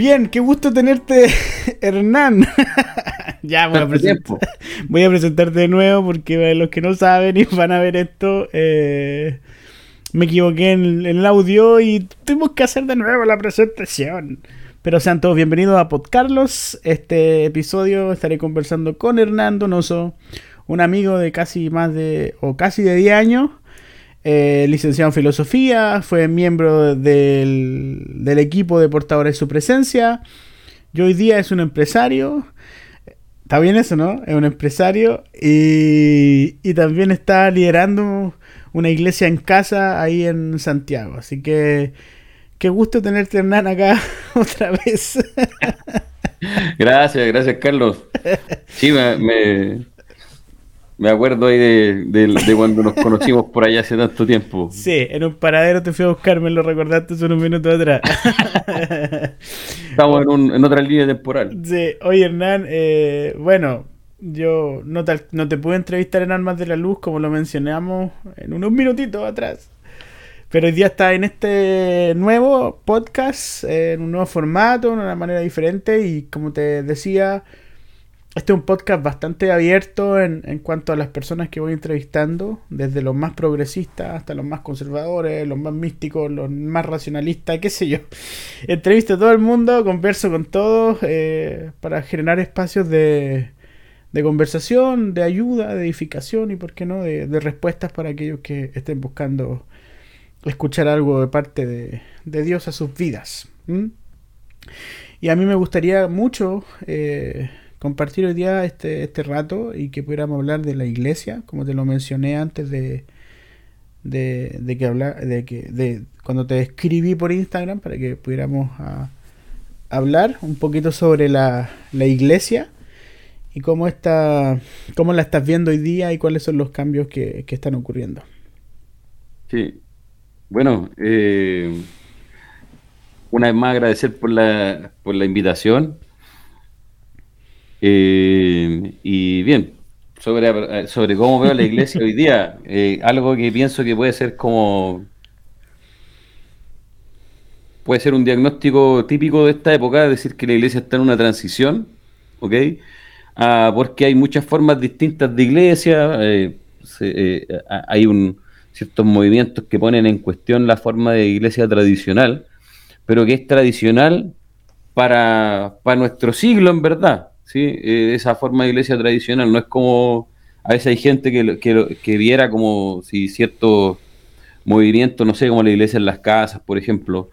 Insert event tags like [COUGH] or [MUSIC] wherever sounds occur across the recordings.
Bien, qué gusto tenerte, [LAUGHS] Hernán. [LAUGHS] ya voy a, [LAUGHS] voy a, presentarte de nuevo porque los que no saben y van a ver esto, eh, me equivoqué en, el audio y tuvimos que hacer de nuevo la presentación. Pero sean todos bienvenidos a Podcarlos. Este episodio estaré conversando con Hernán Donoso, un amigo de casi más de, o casi de 10 años, eh, licenciado en filosofía, fue miembro del, del, equipo de portadores de su presencia. Y hoy día es un empresario. Está bien eso, ¿no? Es un empresario y, y también está liderando una iglesia en casa ahí en Santiago. Así que qué gusto tenerte, Hernán, acá [LAUGHS] otra vez. Gracias, gracias, Carlos. Sí, me, me acuerdo ahí de, cuando nos conocimos por allá hace tanto tiempo. [LAUGHS] Sí, en un paradero te fui a buscar, me lo recordaste hace unos minutos atrás. [LAUGHS] Estamos en, otra línea temporal. Sí, oye Hernán, eh, bueno, yo no te, no te pude entrevistar en Armas de la Luz como lo mencionamos en unos minutitos atrás. Pero hoy día está en este nuevo podcast, en un nuevo formato, en una manera diferente y como te decía este es un podcast bastante abierto en, cuanto a las personas que voy entrevistando, desde los más progresistas hasta los más conservadores, los más místicos, los más racionalistas, qué sé yo. [LAUGHS] Entrevisto a todo el mundo, converso con todos eh, para generar espacios de, de, conversación, de ayuda, de edificación y, por qué no, de, de respuestas para aquellos que estén buscando escuchar algo de parte de, de Dios a sus vidas. Y a mí me gustaría mucho... Eh, compartir hoy día este, este rato y que pudiéramos hablar de la iglesia, como te lo mencioné antes de, de, que hablar, de que de cuando te escribí por Instagram para que pudiéramos hablar un poquito sobre la, la iglesia y cómo está, cómo la estás viendo hoy día y cuáles son los cambios que, que están ocurriendo. Sí, bueno, eh, una vez más agradecer por la, por la invitación. Eh, y bien, sobre, sobre cómo veo la iglesia hoy día, eh, algo que pienso que puede ser como... Puede ser un diagnóstico típico de esta época, decir que la iglesia está en una transición, ¿ok? Ah, porque hay muchas formas distintas de iglesia, eh, hay un, ciertos movimientos que ponen en cuestión la forma de iglesia tradicional, pero que es tradicional para, para nuestro siglo en verdad, ¿sí? Eh, esa forma de iglesia tradicional. No es como, a veces hay gente que, que, que viera como si ciertos movimientos, no sé, como la iglesia en las casas, por ejemplo,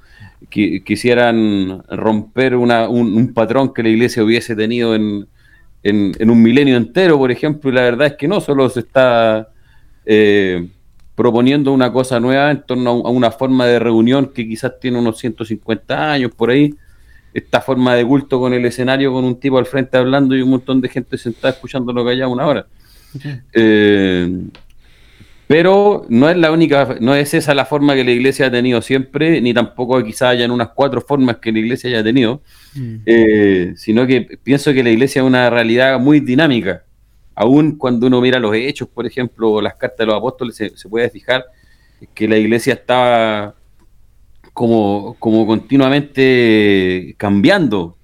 que quisieran romper una, un, patrón que la iglesia hubiese tenido en, en, un milenio entero, por ejemplo, y la verdad es que no, solo se está eh, proponiendo una cosa nueva en torno a una forma de reunión que quizás tiene unos 150 años por ahí, esta forma de culto con el escenario, con un tipo al frente hablando y un montón de gente sentada escuchando lo que haya una hora. Eh, pero no es la única, no es esa la forma que la iglesia ha tenido siempre, ni tampoco quizás hayan unas cuatro formas que la iglesia haya tenido, mm. eh, sino que pienso que la iglesia es una realidad muy dinámica. Aún cuando uno mira los hechos, por ejemplo, o las cartas de los apóstoles, se, se puede fijar que la iglesia estaba como, como continuamente cambiando.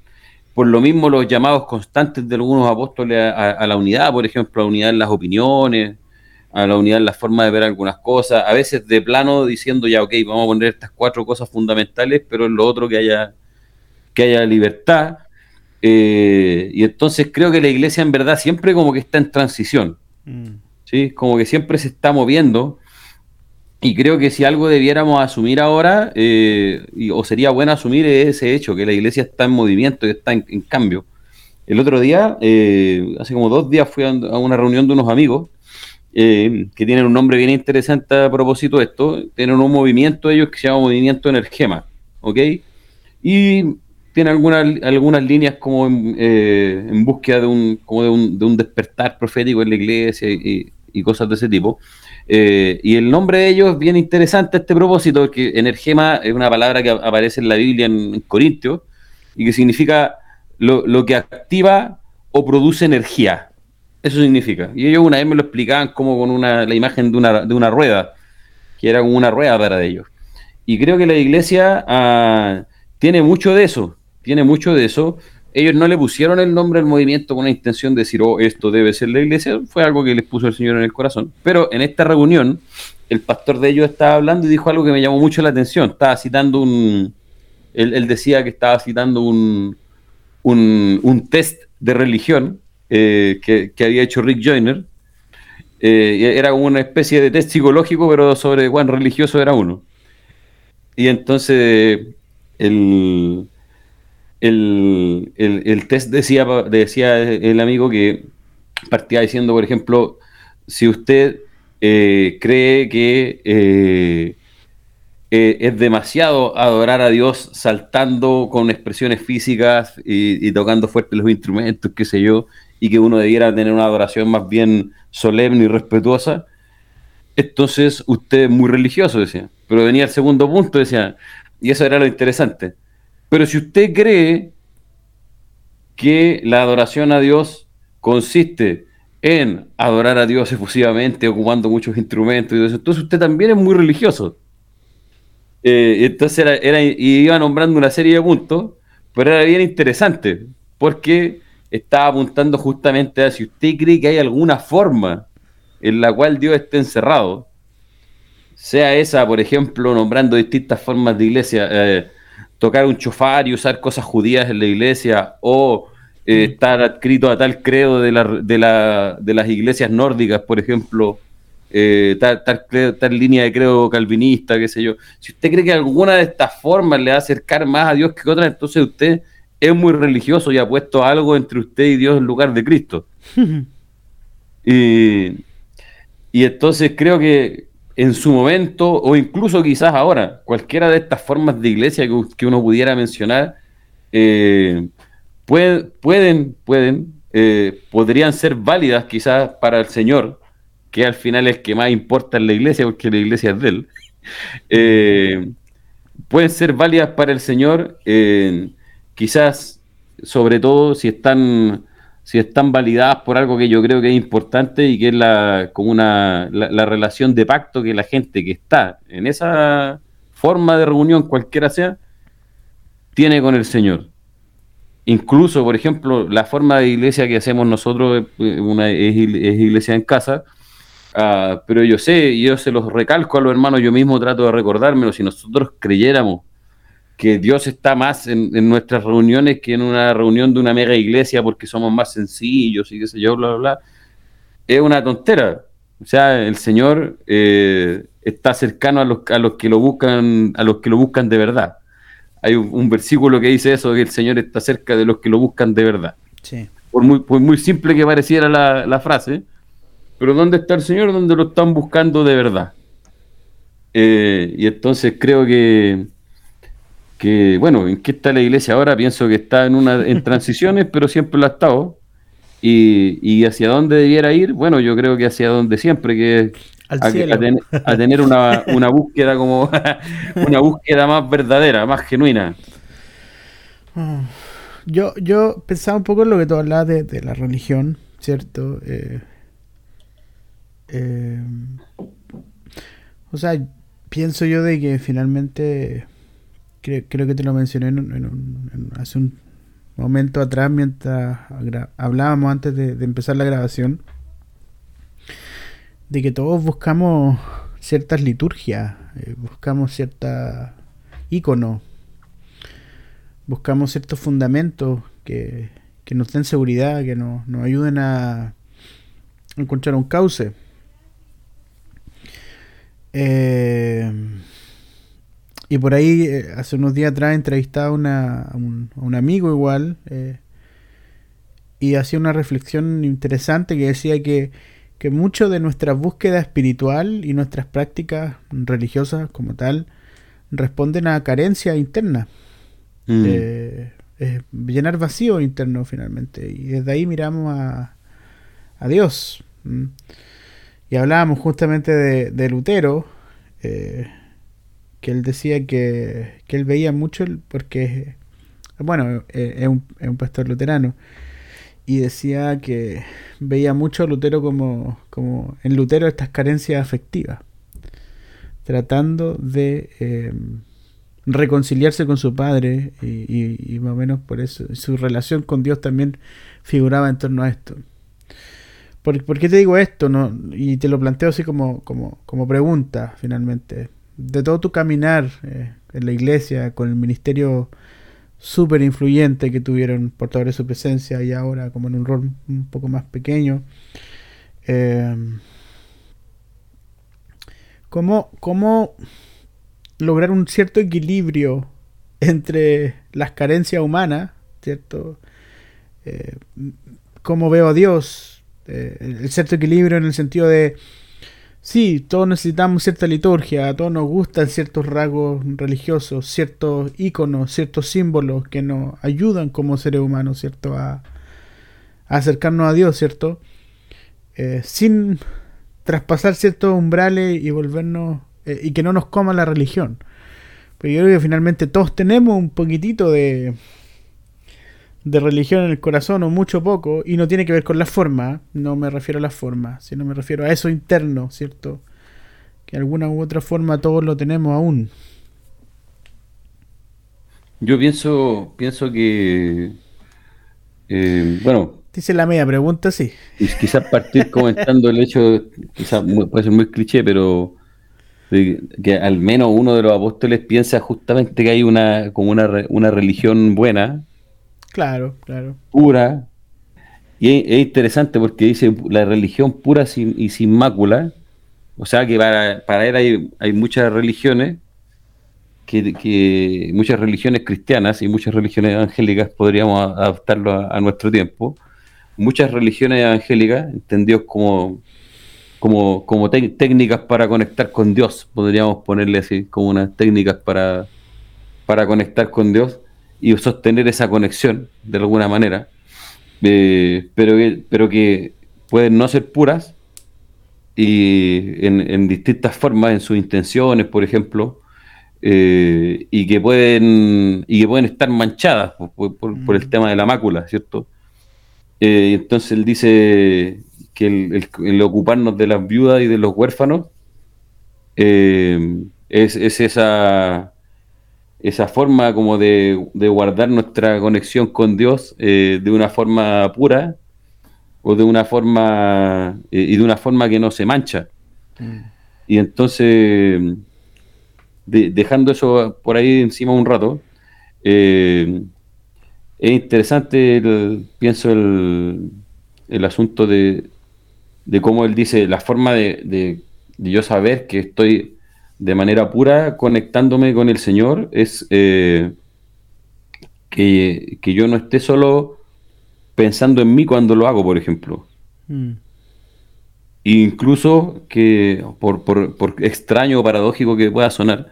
Por lo mismo los llamados constantes de algunos apóstoles a, la unidad, por ejemplo, a la unidad en las opiniones, a la unidad en la forma de ver algunas cosas, a veces de plano diciendo ya, ok, vamos a poner estas cuatro cosas fundamentales, pero en lo otro que haya, que haya libertad. Eh, y entonces creo que la iglesia en verdad siempre como que está en transición, mm. ¿sí? como que siempre se está moviendo y creo que si algo debiéramos asumir ahora, eh, o sería bueno asumir ese hecho, que la iglesia está en movimiento y está en, cambio. El otro día, eh, hace como dos días, fui a, una reunión de unos amigos eh, que tienen un nombre bien interesante a propósito de esto. Tienen un movimiento ellos que se llama Movimiento Energema, ¿ok? Y tienen algunas, algunas líneas como en, búsqueda de un, como de un, de un, despertar profético en la iglesia y, y cosas de ese tipo. Eh, y el nombre de ellos es bien interesante a este propósito, porque energema es una palabra que aparece en la Biblia en, Corintios y que significa lo, que activa o produce energía. Eso significa. Y ellos una vez me lo explicaban como con una, la imagen de una, de una rueda, que era como una rueda para ellos. Y creo que la iglesia ah, tiene mucho de eso. tiene mucho de eso. Ellos no le pusieron el nombre al movimiento con la intención de decir, oh, esto debe ser la iglesia, fue algo que les puso el Señor en el corazón. Pero en esta reunión, el pastor de ellos estaba hablando y dijo algo que me llamó mucho la atención. Estaba citando un. Él, decía que estaba citando un, un, test de religión eh, que, había hecho Rick Joyner. Eh, era como una especie de test psicológico, pero sobre cuán religioso era uno. Y entonces el, el, test decía, decía el amigo que partía diciendo, por ejemplo, si usted eh, cree que eh, eh, es demasiado adorar a Dios saltando con expresiones físicas y, tocando fuerte los instrumentos, qué sé yo, y que uno debiera tener una adoración más bien solemne y respetuosa, entonces usted es muy religioso, decía. Pero venía el segundo punto, decía, y eso era lo interesante. Pero si usted cree que la adoración a Dios consiste en adorar a Dios efusivamente, ocupando muchos instrumentos y eso, entonces usted también es muy religioso. Eh, entonces era, era, iba nombrando una serie de puntos, pero era bien interesante, porque estaba apuntando justamente a si usted cree que hay alguna forma en la cual Dios esté encerrado, sea esa, por ejemplo, nombrando distintas formas de iglesia, eh, tocar un chofar y usar cosas judías en la iglesia, o eh, mm. estar adscrito a tal credo de, la, de, la, de las iglesias nórdicas, por ejemplo, eh, tal, tal, línea de credo calvinista, qué sé yo. Si usted cree que alguna de estas formas le va a acercar más a Dios que otra, entonces usted es muy religioso y ha puesto algo entre usted y Dios en lugar de Cristo. [LAUGHS] y, y entonces creo que en su momento, o incluso quizás ahora, cualquiera de estas formas de iglesia que, uno pudiera mencionar, eh, pueden, pueden, eh, podrían ser válidas quizás para el Señor, que al final es que más importa en la iglesia, porque la iglesia es de Él. [LAUGHS] Eh, pueden ser válidas para el Señor, quizás, sobre todo, si están si están validadas por algo que yo creo que es importante y que es la, una, la, relación de pacto que la gente que está en esa forma de reunión, cualquiera sea, tiene con el Señor. Incluso, por ejemplo, la forma de iglesia que hacemos nosotros eh, una, es, iglesia en casa, ah, pero yo sé, yo se los recalco a los hermanos, yo mismo trato de recordármelo, si nosotros creyéramos que Dios está más en, nuestras reuniones que en una reunión de una mega iglesia porque somos más sencillos y qué sé yo, bla, bla, bla, es una tontera. O sea, el Señor eh, está cercano a los, a los que lo buscan, a los que lo buscan de verdad. Hay un, versículo que dice eso, que el Señor está cerca de los que lo buscan de verdad. Sí. Por muy, muy simple que pareciera la, la frase, pero ¿dónde está el Señor? Donde lo están buscando de verdad. Eh, y entonces creo que, que, bueno, ¿en qué está la iglesia ahora? Pienso que está en, una, en [LAUGHS] transiciones, pero siempre lo ha estado. Y, hacia dónde debiera ir, bueno, yo creo que hacia donde siempre, que a, a, tener una, una, búsqueda como [LAUGHS] una búsqueda más verdadera, más genuina. Yo, yo pensaba un poco en lo que tú hablabas de, la religión, ¿cierto? Eh, eh, o sea, pienso yo de que finalmente creo, que te lo mencioné hace un momento atrás mientras hablábamos antes de, empezar la grabación, de que todos buscamos ciertas liturgias, eh, buscamos cierta iconos, buscamos ciertos fundamentos que, nos den seguridad, que nos, nos ayuden a encontrar un cauce. Eh, y por ahí, eh, hace unos días atrás, entrevistaba a, un, amigo igual eh, y hacía una reflexión interesante que decía que, que mucho de nuestra búsqueda espiritual y nuestras prácticas religiosas como tal responden a carencia interna. Mm. Eh, llenar vacío interno finalmente. Y desde ahí miramos a, a Dios. Y hablábamos justamente de, de Lutero. Eh, que él decía que, que él veía mucho, porque, bueno, eh, es un, es un pastor luterano, y decía que veía mucho a Lutero como, como en Lutero estas carencias afectivas, tratando de em, reconciliarse con su padre y, más o menos por eso su relación con Dios también figuraba en torno a esto. ¿Por, qué te digo esto? No? Y te lo planteo así como, como, como pregunta finalmente. De todo tu caminar eh, en la iglesia, con el ministerio súper influyente que tuvieron portadores de su presencia y ahora como en un rol un poco más pequeño. Eh, ¿cómo, ¿Cómo lograr un cierto equilibrio entre las carencias humanas, ¿cierto? Eh, cómo veo a Dios, eh, el cierto equilibrio en el sentido de, sí, todos necesitamos cierta liturgia, a todos nos gustan ciertos rasgos religiosos, ciertos iconos, ciertos símbolos que nos ayudan como seres humanos, ¿cierto? A, acercarnos a Dios, ¿cierto? Eh, sin traspasar ciertos umbrales y volvernos eh, y que no nos coma la religión. Pero yo creo que finalmente todos tenemos un poquitito de, de religión en el corazón, o mucho poco, y no tiene que ver con la forma, no me refiero a la forma, sino me refiero a eso interno, ¿cierto? Que de alguna u otra forma todos lo tenemos aún. Yo pienso, pienso que, eh, bueno, Dice la media pregunta, sí. Quizás partir comentando el hecho, quizás puede ser muy cliché, pero que al menos uno de los apóstoles piensa justamente que hay una como una, una religión buena. Claro, claro. Pura. Y es, interesante porque dice la religión pura y sin mácula. O sea que para, para él hay, muchas religiones, que, muchas religiones cristianas y muchas religiones evangélicas, podríamos adaptarlo a, nuestro tiempo. Muchas religiones evangélicas, entendidos como como, como técnicas para conectar con Dios, podríamos ponerle así, como unas técnicas para, para conectar con Dios y sostener esa conexión de alguna manera, eh, pero, que, pero que pueden no ser puras y en, distintas formas, en sus intenciones, por ejemplo, eh, y que pueden y que pueden estar manchadas por, por, el mm. tema de la mácula, ¿cierto? Eh, entonces él dice que el, ocuparnos de las viudas y de los huérfanos eh, es, esa, esa forma como de, guardar nuestra conexión con Dios eh, de una forma pura o de una forma eh, y de una forma que no se mancha. Mm. Y entonces, dejando eso por ahí encima un rato, es interesante, pienso, el, el asunto de, de cómo él dice, la forma de, yo saber que estoy de manera pura conectándome con el Señor es eh, que, yo no esté solo pensando en mí cuando lo hago, por ejemplo. Mm. Incluso que, por, por, por extraño o paradójico que pueda sonar,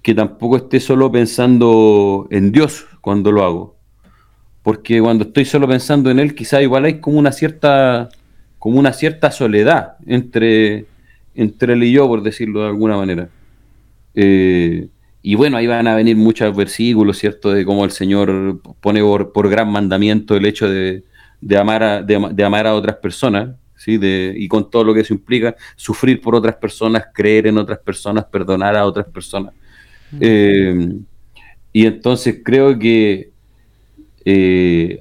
que tampoco esté solo pensando en Dios cuando lo hago. Porque cuando estoy solo pensando en Él, quizá igual hay como una cierta como una cierta soledad entre, entre él y yo, por decirlo de alguna manera. Eh, y bueno, ahí van a venir muchos versículos, ¿cierto? De cómo el Señor pone por, gran mandamiento el hecho de, amar, a, de, amar a otras personas, ¿sí? De, y con todo lo que eso implica, sufrir por otras personas, creer en otras personas, perdonar a otras personas. Eh, y entonces creo que eh,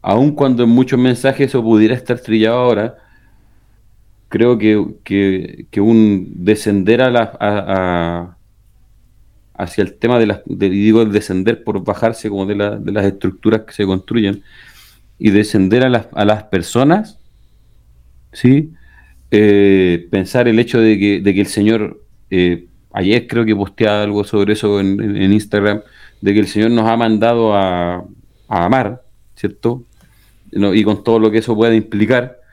aun cuando en muchos mensajes eso pudiera estar trillado ahora, creo que, un descender a la, hacia el tema de las, digo el descender por bajarse como de, las estructuras que se construyen y descender a las, a las personas, ¿sí? Eh, pensar el hecho de que, el Señor, eh, ayer creo que posteaba algo sobre eso en, Instagram, de que el Señor nos ha mandado a, amar, ¿cierto? y con todo lo que eso puede implicar,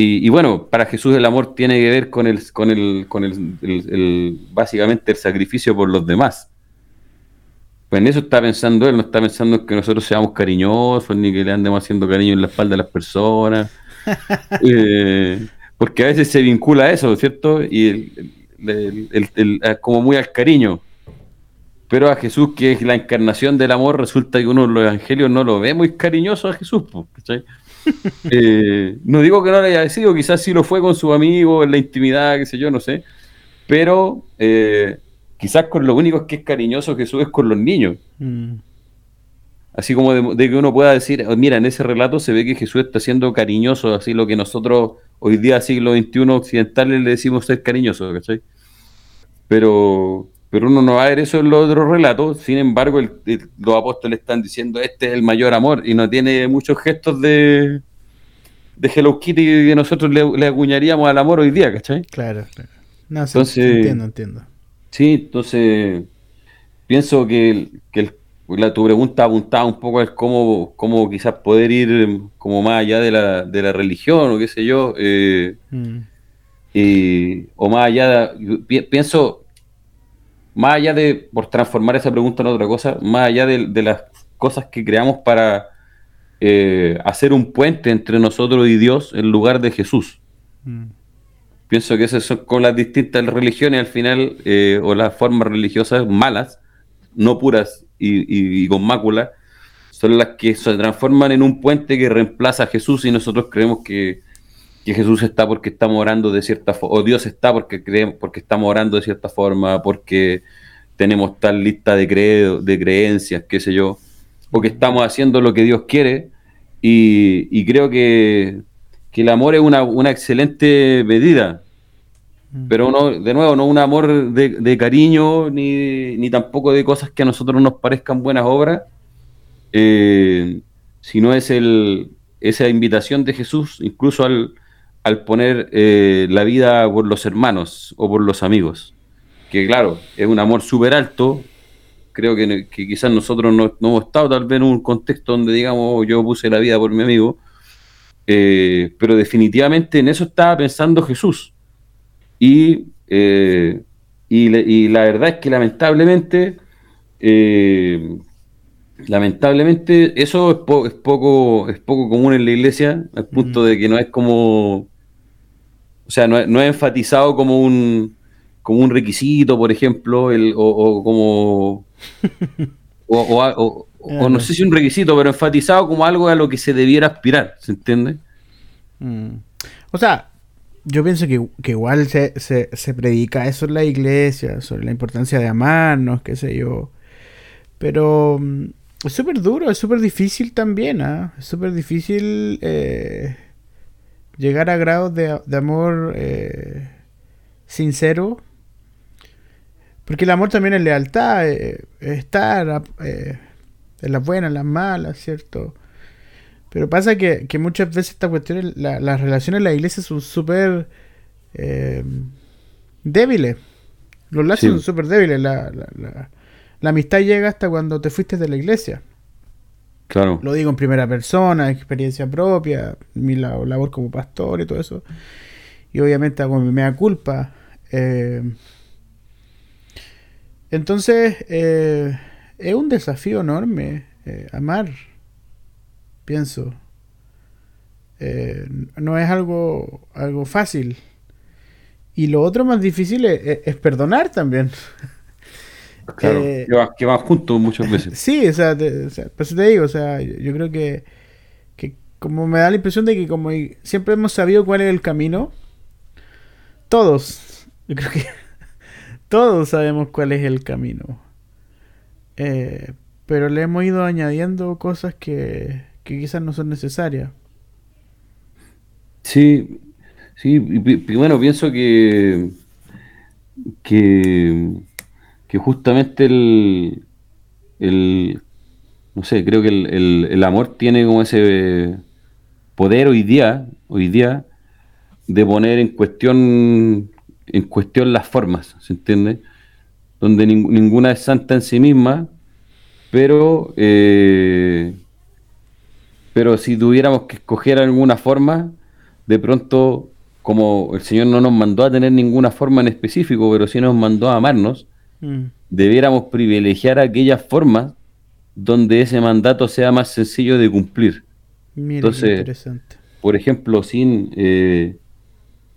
y, bueno, para Jesús el amor tiene que ver con el, con el, con el, básicamente el sacrificio por los demás. Pues en eso está pensando él, no está pensando en que nosotros seamos cariñosos, ni que le andemos haciendo cariño en la espalda a las personas. [LAUGHS] Eh, porque a veces se vincula a eso, ¿cierto? Y el, como muy al cariño. Pero a Jesús, que es la encarnación del amor, resulta que uno en los evangelios no lo ve muy cariñoso a Jesús. ¿cachai? [LAUGHS] Eh, no digo que no lo haya sido, quizás sí lo fue con su amigo, en la intimidad, qué sé yo, no sé. Pero eh, quizás con lo único que es cariñoso Jesús es con los niños. Mm. Así como de, de que uno pueda decir, "Oh, mira, en ese relato se ve que Jesús está siendo cariñoso, así lo que nosotros hoy día, siglo XXI occidentales, le decimos ser cariñoso, ¿cachai? Pero, pero uno no va a ver eso en los otros relatos, sin embargo, el- el- los apóstoles están diciendo, este es el mayor amor, y no tiene muchos gestos de, de Hello Kitty que nosotros le, le acuñaríamos al amor hoy día, ¿cachai? Claro, claro. No, sí, Entonces- entiendo, entiendo. Sí, entonces pienso que, que la, tu pregunta apuntaba un poco a cómo, cómo quizás poder ir eh, como más allá de la, de la religión o qué sé yo, eh, Mm. y- o más allá, de- pienso, más allá de, por transformar esa pregunta en otra cosa, más allá de, de las cosas que creamos para eh, hacer un puente entre nosotros y Dios en lugar de Jesús. Mm. Pienso que esas son con las distintas religiones al final, eh, o las formas religiosas malas, no puras y, y- y con mácula, son las que se transforman en un puente que reemplaza a Jesús y nosotros creemos que, que Jesús está porque estamos orando de cierta forma, o Dios está porque creemos, porque estamos orando de cierta forma, porque tenemos tal lista de, credo, de creencias, qué sé yo, o que estamos haciendo lo que Dios quiere, y, y creo que, que el amor es una, una excelente medida, pero no, de nuevo, no un amor de, de cariño, ni, ni tampoco de cosas que a nosotros nos parezcan buenas obras, eh, sino es el, esa invitación de Jesús, incluso al, al poner eh, la vida por los hermanos o por los amigos, que claro, es un amor súper alto, creo que, que quizás nosotros no, no hemos estado tal vez en un contexto donde digamos yo puse la vida por mi amigo, eh, pero definitivamente en eso estaba pensando Jesús. Y, eh, y, la verdad es que lamentablemente, lamentablemente eso es, po- es poco, es poco común en la iglesia, al punto de que no es como, o sea, no es, no es enfatizado como un, como un requisito, por ejemplo, el, o, o como, o, o- o- o no sé si un requisito, pero enfatizado como algo a lo que se debiera aspirar, ¿se entiende? Mm. O sea, yo pienso que, que igual se, se, se predica eso en la iglesia, sobre la importancia de amarnos, qué sé yo. Pero mm, es súper duro, es súper difícil también, ¿ah? Es súper difícil eh, llegar a grados de, de amor eh, sincero. Porque el amor también es lealtad, eh, es estar eh, en las buenas, en las malas, ¿cierto? Pero pasa que, que muchas veces esta cuestión, la- las relaciones en la iglesia son súper eh, débiles. Los lazos Sí. son súper débiles. La, la- la- la amistad llega hasta cuando te fuiste de la iglesia. Claro. Lo digo en primera persona, experiencia propia, mi la- labor como pastor y todo eso. Y obviamente hago mi mea culpa. Eh, entonces, eh, es un desafío enorme eh, amar, pienso. No es algo, algo fácil. Y lo otro más difícil es perdonar también. [LAUGHS] Claro, Eh, que, va- que van juntos muchas [LAUGHS] veces. Sí, o sea, te, o sea, por eso te digo, o sea, yo, yo creo que, que como me da la impresión de que como siempre hemos sabido cuál es el camino, todos, yo creo que [LAUGHS] todos sabemos cuál es el camino. Eh, pero le hemos ido añadiendo cosas que, que quizás no son necesarias. Sí, sí, y bueno, pienso que, que, que justamente el, el, no sé, creo que el, el- amor tiene como ese poder hoy día, hoy día, de poner en cuestión, en cuestión las formas, ¿se entiende? Donde nin- ninguna es santa en sí misma, pero eh, pero si tuviéramos que escoger alguna forma, de pronto, como el Señor no nos mandó a tener ninguna forma en específico, pero sí nos mandó a amarnos, Mm, debiéramos privilegiar aquellas formas donde ese mandato sea más sencillo de cumplir. mira, Entonces, interesante. Por ejemplo, sin, eh,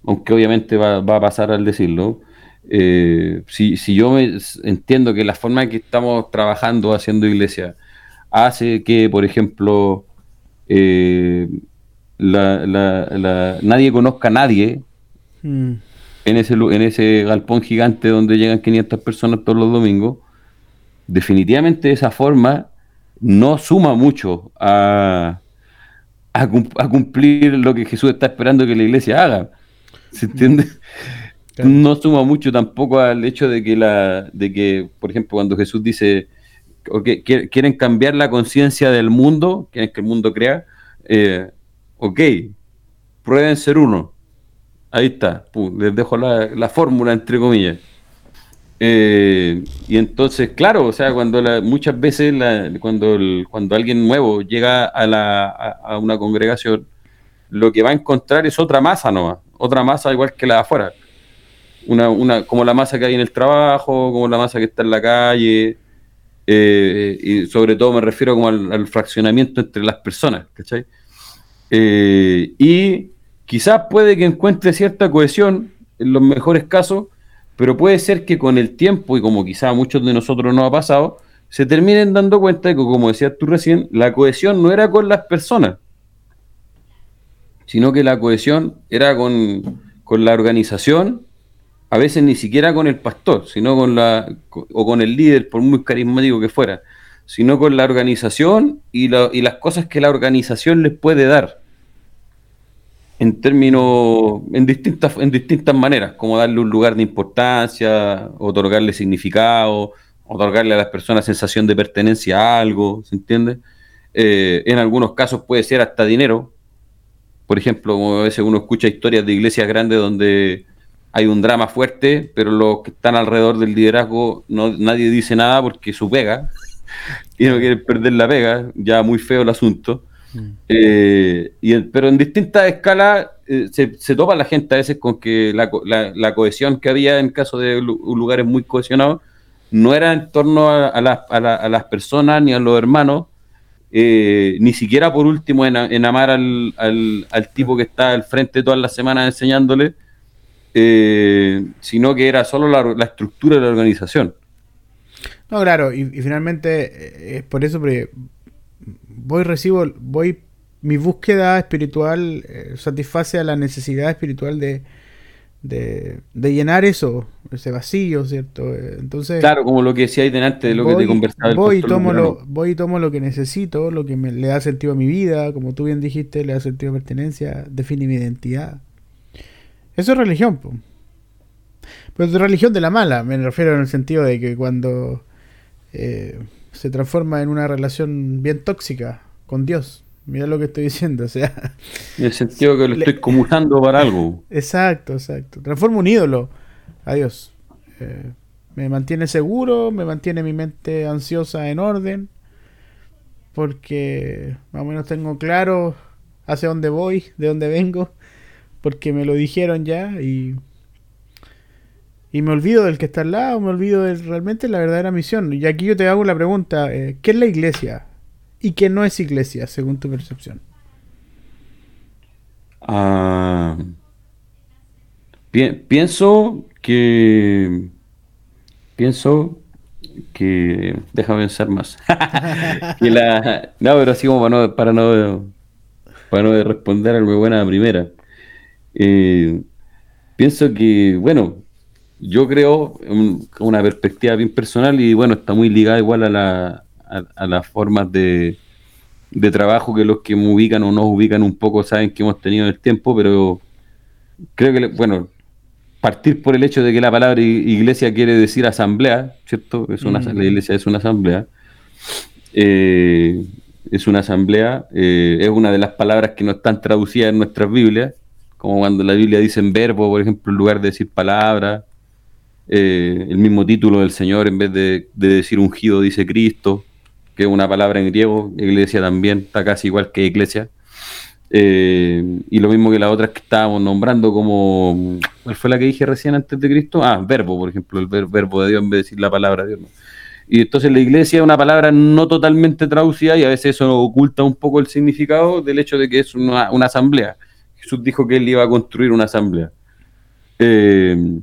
aunque obviamente va, va a pasar al decirlo, eh, si, si yo me, entiendo que la forma en que estamos trabajando haciendo iglesia hace que, por ejemplo, eh, la- la- la- nadie conozca a nadie, Mm, en ese, en ese galpón gigante donde llegan 500 personas todos los domingos, definitivamente esa forma no suma mucho a, a, cumplir lo que Jesús está esperando que la iglesia haga. ¿Se entiende? [LAUGHS] No suma mucho tampoco al hecho de que, la, de que por ejemplo, cuando Jesús dice, que quieren cambiar la conciencia del mundo, quieren que el mundo crea, eh, ok, prueben ser uno. Ahí está, les dejo la, fórmula entre comillas. Eh, y entonces, claro, o sea, cuando muchas veces cuando, cuando alguien nuevo llega a, la, una congregación, lo que va a encontrar es otra masa nomás, otra masa igual que la de afuera. Una, como la masa que hay en el trabajo, como la masa que está en la calle, eh, y sobre todo me refiero como al, fraccionamiento entre las personas, ¿cachai? Eh, y quizás puede que encuentre cierta cohesión en los mejores casos, pero puede ser que con el tiempo, y como quizás a muchos de nosotros nos ha pasado, se terminen dando cuenta de que, como decías tú recién, la cohesión no era con las personas, sino que la cohesión era con, con la organización a veces ni siquiera con el pastor, sino con la, o con el líder, por muy carismático que fuera, sino con la organización y, las cosas que la organización les puede dar en términos, en distintas, en distintas maneras, como darle un lugar de importancia, otorgarle significado, otorgarle a las personas sensación de pertenencia a algo, ¿se entiende? Eh, en algunos casos puede ser hasta dinero. Por ejemplo, como a veces uno escucha historias de iglesias grandes donde hay un drama fuerte, pero los que están alrededor del liderazgo, no, nadie dice nada porque su pega, [LAUGHS] y no quieren perder la pega, ya muy feo el asunto. Mm. Eh, y pero en distintas escalas eh, se, topa la gente a veces con que la, cohesión que había en caso de lugares muy cohesionados no era en torno a, las personas ni a los hermanos, eh, ni siquiera por último en, amar al, al, tipo que está al frente todas las semanas enseñándole, sino que era solo la, estructura de la organización. No, claro, y, finalmente eh, es por eso que voy, recibo, voy, mi búsqueda espiritual eh, satisface a la necesidad espiritual de, de, llenar eso, ese vacío, ¿cierto? Entonces, claro, como lo que decía ahí delante de lo que te conversaba. Voy y, tomo lo, voy y tomo lo que necesito, lo que me, le da sentido a mi vida, como tú bien dijiste, le da sentido a pertenencia, define mi identidad. Eso es religión, Pero es religión de la mala, me refiero en el sentido de que cuando eh, se transforma en una relación bien tóxica con Dios. Mira lo que estoy diciendo, o sea. En el sentido que lo estoy comulgando para algo. Exacto, exacto. Transforma un ídolo a Dios. Eh, me mantiene seguro, me mantiene mi mente ansiosa en orden, porque más o menos tengo claro hacia dónde voy, de dónde vengo porque me lo dijeron ya y y me olvido del que está al lado, me olvido de realmente la verdadera misión. Y aquí yo te hago la pregunta, eh, ¿qué es la iglesia? ¿Y qué no es iglesia, según tu percepción? Ah, pienso que... Pienso que... Déjame pensar más. [LAUGHS] no, pero así como para no, para no, responder a muy buena primera. Eh, pienso que, bueno, yo creo una perspectiva bien personal y bueno, está muy ligada igual a, la, a, las formas de, de, trabajo que los que me ubican o nos ubican un poco saben que hemos tenido en el tiempo, pero creo que, bueno, partir por el hecho de que la palabra iglesia quiere decir asamblea, ¿cierto? Es una, La iglesia es una asamblea. Eh, es una asamblea, eh, es una de las palabras que no están traducidas en nuestras Biblias como cuando la Biblia dice en verbo, por ejemplo, en lugar de decir palabra, eh, el mismo título del Señor, en vez de, decir ungido, dice Cristo, que es una palabra en griego, iglesia también, está casi igual que iglesia. Eh, y lo mismo que las otras que estábamos nombrando como, ¿cuál fue la que dije recién antes de Cristo? Ah, verbo, por ejemplo, el verbo de Dios en vez de decir la palabra de Dios. Y entonces la iglesia es una palabra no totalmente traducida y a veces eso oculta un poco el significado del hecho de que es una asamblea. Jesús dijo que él iba a construir una asamblea. Eh,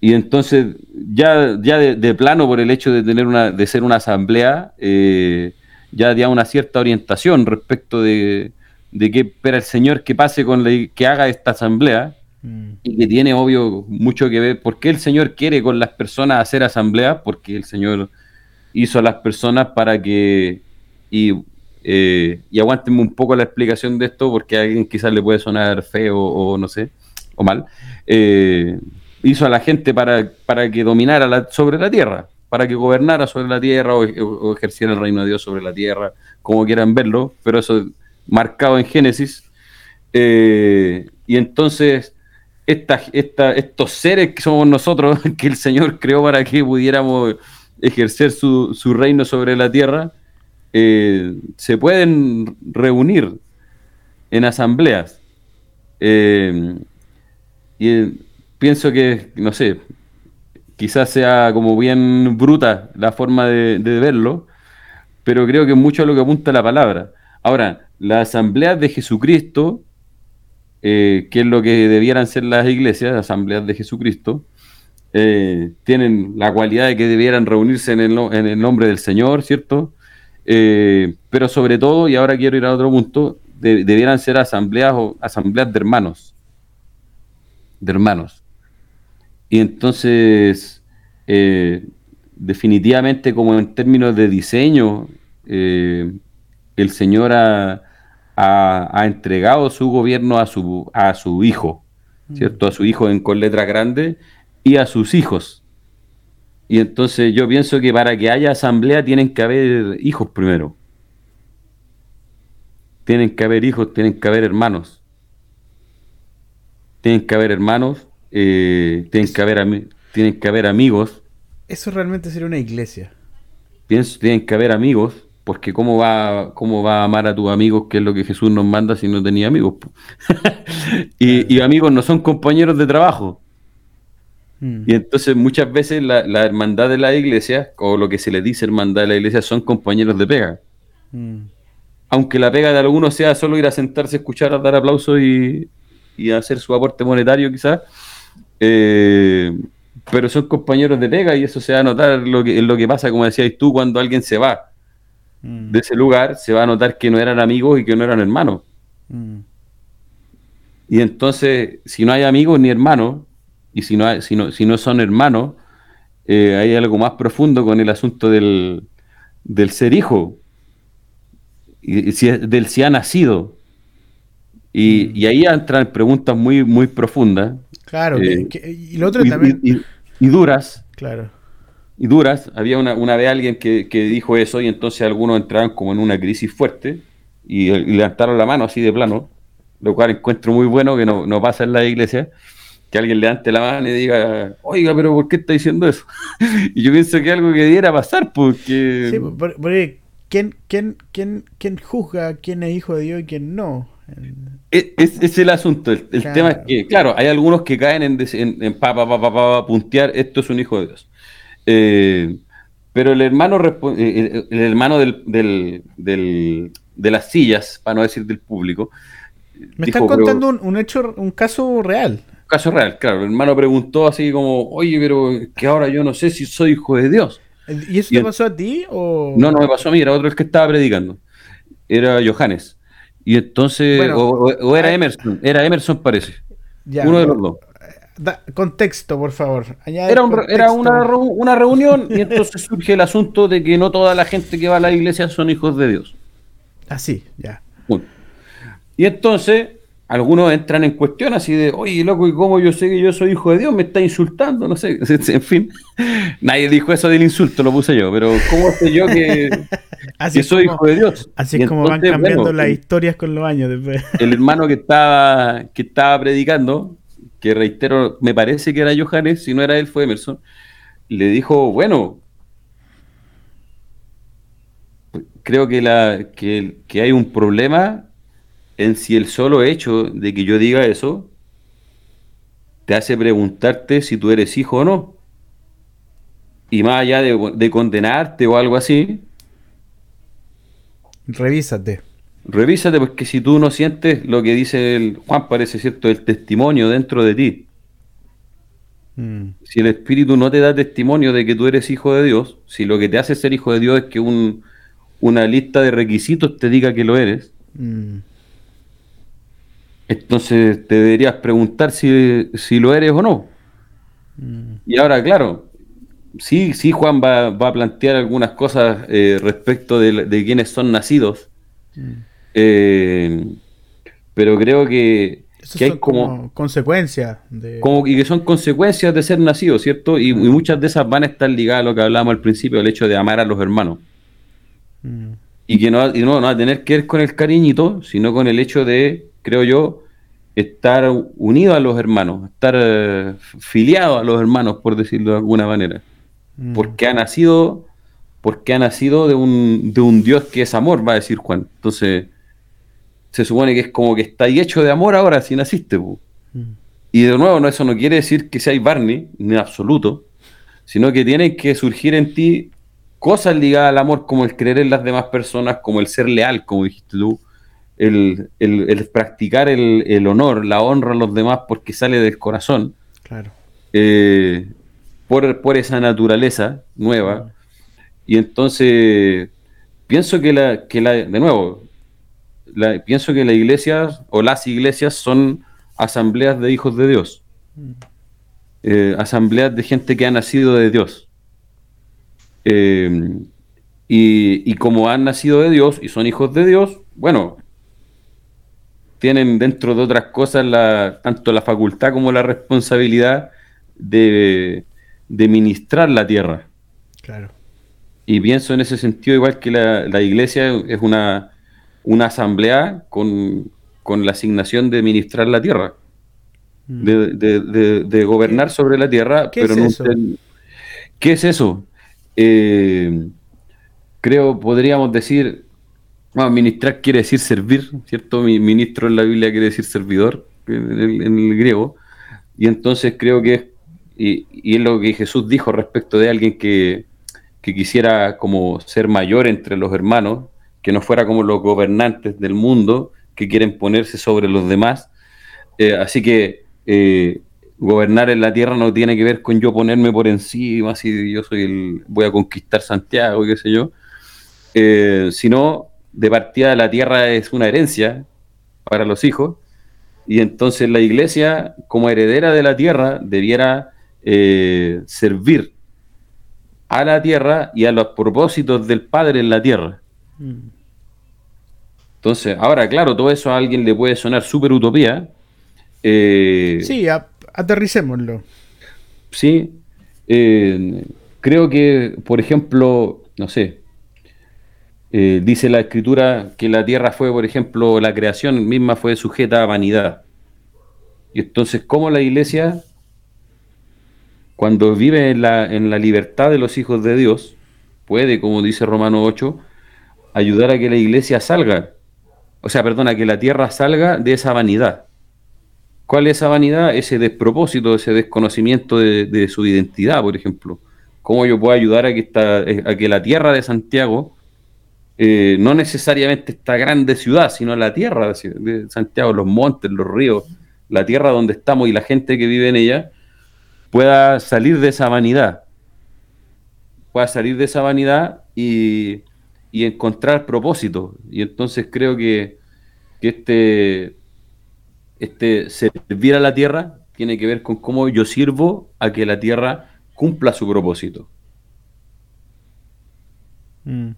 y entonces, ya, ya de, plano, por el hecho de tener una, de ser una asamblea, eh, ya da una cierta orientación respecto de, de qué espera el Señor que pase con la, que haga esta asamblea. mm. y que tiene, obvio, mucho que ver. ¿Por qué el Señor quiere con las personas hacer asamblea? Porque el Señor hizo a las personas para que... Y, eh, y aguántenme un poco la explicación de esto, porque a alguien quizás le puede sonar feo o no sé, o mal. Eh, hizo a la gente para, para que dominara sobre la tierra, para que gobernara sobre la tierra o, ejerciera el reino de Dios sobre la tierra, como quieran verlo, pero eso marcado en Génesis. Eh, y entonces, esta, esta, estos seres que somos nosotros, [LAUGHS] que el Señor creó para que pudiéramos ejercer su, su reino sobre la tierra, eh, se pueden reunir en asambleas. Eh, y pienso que, no sé, quizás sea como bien bruta la forma de, verlo, pero creo que mucho a lo que apunta la palabra. Ahora, las asambleas de Jesucristo, eh, que es lo que debieran ser las iglesias, asambleas de Jesucristo, eh, tienen la cualidad de que debieran reunirse en el, en el nombre del Señor, ¿cierto? Eh, pero sobre todo, y ahora quiero ir a otro punto, debieran ser asambleas o asambleas de hermanos. De hermanos. Y entonces, eh, definitivamente como en términos de diseño, eh, el Señor ha, entregado su gobierno a su, a su hijo, ¿cierto? A su hijo en, con letra grande y a sus hijos. Y entonces yo pienso que para que haya asamblea tienen que haber hijos primero. Tienen que haber hijos, tienen que haber hermanos. Tienen que haber hermanos eh, tienen, que haber tienen que haber amigos. Eso realmente sería una iglesia. Pienso, tienen que haber amigos, porque cómo va, cómo va a amar a tus amigos, que es lo que Jesús nos manda si no tenía amigos. [LAUGHS] y, amigos no son compañeros de trabajo. Mm. Y entonces muchas veces la, hermandad de la iglesia, o lo que se le dice hermandad de la iglesia, son compañeros de pega. Mm. Aunque la pega de algunos sea solo ir a sentarse, escuchar, a dar aplausos y, y hacer su aporte monetario quizás, eh, pero son compañeros de pega y eso se va a notar lo que, lo que pasa, como decías tú, cuando alguien se va mm. de ese lugar, se va a notar que no eran amigos y que no eran hermanos. Mm. Y entonces, si no hay amigos ni hermanos, y si no, si no, si no son hermanos, eh, hay algo más profundo con el asunto del, del ser hijo, y, si, del si ha nacido. Y, mm. y, ahí entran preguntas muy, muy profundas, Claro, eh, y lo otro también. Y, duras. Claro. Y duras. Había una, una vez alguien que, dijo eso y entonces algunos entraron como en una crisis fuerte y, levantaron la mano así de plano, lo cual encuentro muy bueno que no, pasa en la iglesia que alguien levante la mano y diga, oiga, pero ¿por qué está diciendo eso? [LAUGHS] y yo pienso que algo que debiera pasar, porque... Sí, porque ¿quién, quién, quién, quién juzga quién es hijo de Dios y quién no? Es, es, el asunto. El, tema es que, claro, hay algunos que caen en, en, pa, pa, pa, pa, puntear, esto es un hijo de Dios. Eh, pero el hermano, eh, el, hermano del, del, del, de las sillas, para no decir del público. Me están contando un, hecho, un caso real. Un caso real, claro. El hermano preguntó así como, oye, pero que ahora yo no sé si soy hijo de Dios. ¿Y eso te pasó a ti? O... No, no me pasó a mí, era otro el que estaba predicando. Era Johannes. Y entonces, o, era Emerson, era Emerson parece. Uno de los dos. contexto, por favor. era, era una, una, reunión y entonces surge el asunto de que no toda la gente que va a la iglesia son hijos de Dios. Así, ya. Y entonces algunos entran en cuestión así de, oye, loco, ¿y cómo yo sé que yo soy hijo de Dios? Me está insultando, no sé. [LAUGHS] En fin, nadie dijo eso del insulto, lo puse yo, pero ¿cómo sé yo que, [LAUGHS] soy hijo de Dios? Así es como van cambiando las historias con los años después. [LAUGHS] El hermano que estaba, que estaba predicando, que reitero, me parece que era Johannes, si no era él, fue Emerson, le dijo, bueno, creo que, la, que, que hay un problema en si el solo hecho de que yo diga eso te hace preguntarte si tú eres hijo o no. Y más allá de, condenarte o algo así. Revísate. Revísate porque si tú no sientes lo que dice el Juan, parece cierto, el testimonio dentro de ti. Mm. Si el Espíritu no te da testimonio de que tú eres hijo de Dios, si lo que te hace ser hijo de Dios es que un, una lista de requisitos te diga que lo eres, mm entonces te deberías preguntar si, lo eres o no. Mm. Y ahora, claro, sí, sí, Juan va, a plantear algunas cosas eh, respecto de, de quienes son nacidos. Mm. Eh, pero creo que, hay como, consecuencias de... como y que son consecuencias de ser nacido, ¿cierto? Y, muchas de esas van a estar ligadas a lo que hablábamos al principio, el hecho de amar a los hermanos. Mm. Y que no, y no, no va a tener que ver con el cariñito, sino con el hecho de, creo yo, estar unido a los hermanos, estar eh, filiado a los hermanos, por decirlo de alguna manera. Mm. Porque ha nacido, porque ha nacido de un, de un Dios que es amor, va a decir Juan. Entonces, se supone que es como que está hecho de amor ahora si naciste. Mm. Y de nuevo, no, eso no quiere decir que seáis Barney, ni en absoluto, sino que tiene que surgir en ti cosas ligadas al amor, como el creer en las demás personas, como el ser leal, como dijiste tú, el, practicar el, honor, la honra a los demás porque sale del corazón. Claro. Eh, por, por, esa naturaleza nueva. Y entonces pienso que la, que la de nuevo, pienso que la iglesia o las iglesias son asambleas de hijos de Dios. Mm. Eh, asambleas de gente que ha nacido de Dios. Eh, y, como han nacido de Dios y son hijos de Dios, bueno, tienen dentro de otras cosas la, tanto la facultad como la responsabilidad de, de ministrar la tierra. Claro. Y pienso en ese sentido, igual que la, iglesia es una, una asamblea con, la asignación de ministrar la tierra, mm. de, gobernar sobre la tierra, pero no. Eso? ¿Qué es eso? Eh, creo, podríamos decir, bueno, ministrar quiere decir servir, ¿cierto? Ministro en la Biblia quiere decir servidor, en el, griego. Y entonces creo que es, y, es lo que Jesús dijo respecto de alguien que, quisiera como ser mayor entre los hermanos, que no fuera como los gobernantes del mundo que quieren ponerse sobre los demás. Eh, así que eh, gobernar en la tierra no tiene que ver con yo ponerme por encima, si yo soy el, voy a conquistar Santiago, qué sé yo, eh, sino de partida la tierra es una herencia para los hijos, y entonces la iglesia, como heredera de la tierra, debiera eh, servir a la tierra y a los propósitos del Padre en la tierra. Mm. Entonces, ahora, claro, todo eso a alguien le puede sonar súper utopía. Eh, sí, aterricémoslo. Sí, eh, creo que, por ejemplo, no sé, eh, dice la escritura que la tierra fue, por ejemplo, la creación misma fue sujeta a vanidad. Y entonces, ¿cómo la iglesia, cuando vive en la, en la libertad de los hijos de Dios, puede, como dice Romano 8, ayudar a que la iglesia salga, o sea, perdona, que la tierra salga de esa vanidad? ¿Cuál es esa vanidad? Ese despropósito, ese desconocimiento de, su identidad, por ejemplo. ¿Cómo yo puedo ayudar a que, esta, a que la tierra de Santiago eh, no necesariamente esta grande ciudad, sino la tierra de Santiago, los montes, los ríos, la tierra donde estamos y la gente que vive en ella, pueda salir de esa vanidad, pueda salir de esa vanidad y, encontrar propósito. Y entonces creo que, que este, este servir a la tierra tiene que ver con cómo yo sirvo a que la tierra cumpla su propósito. Mm.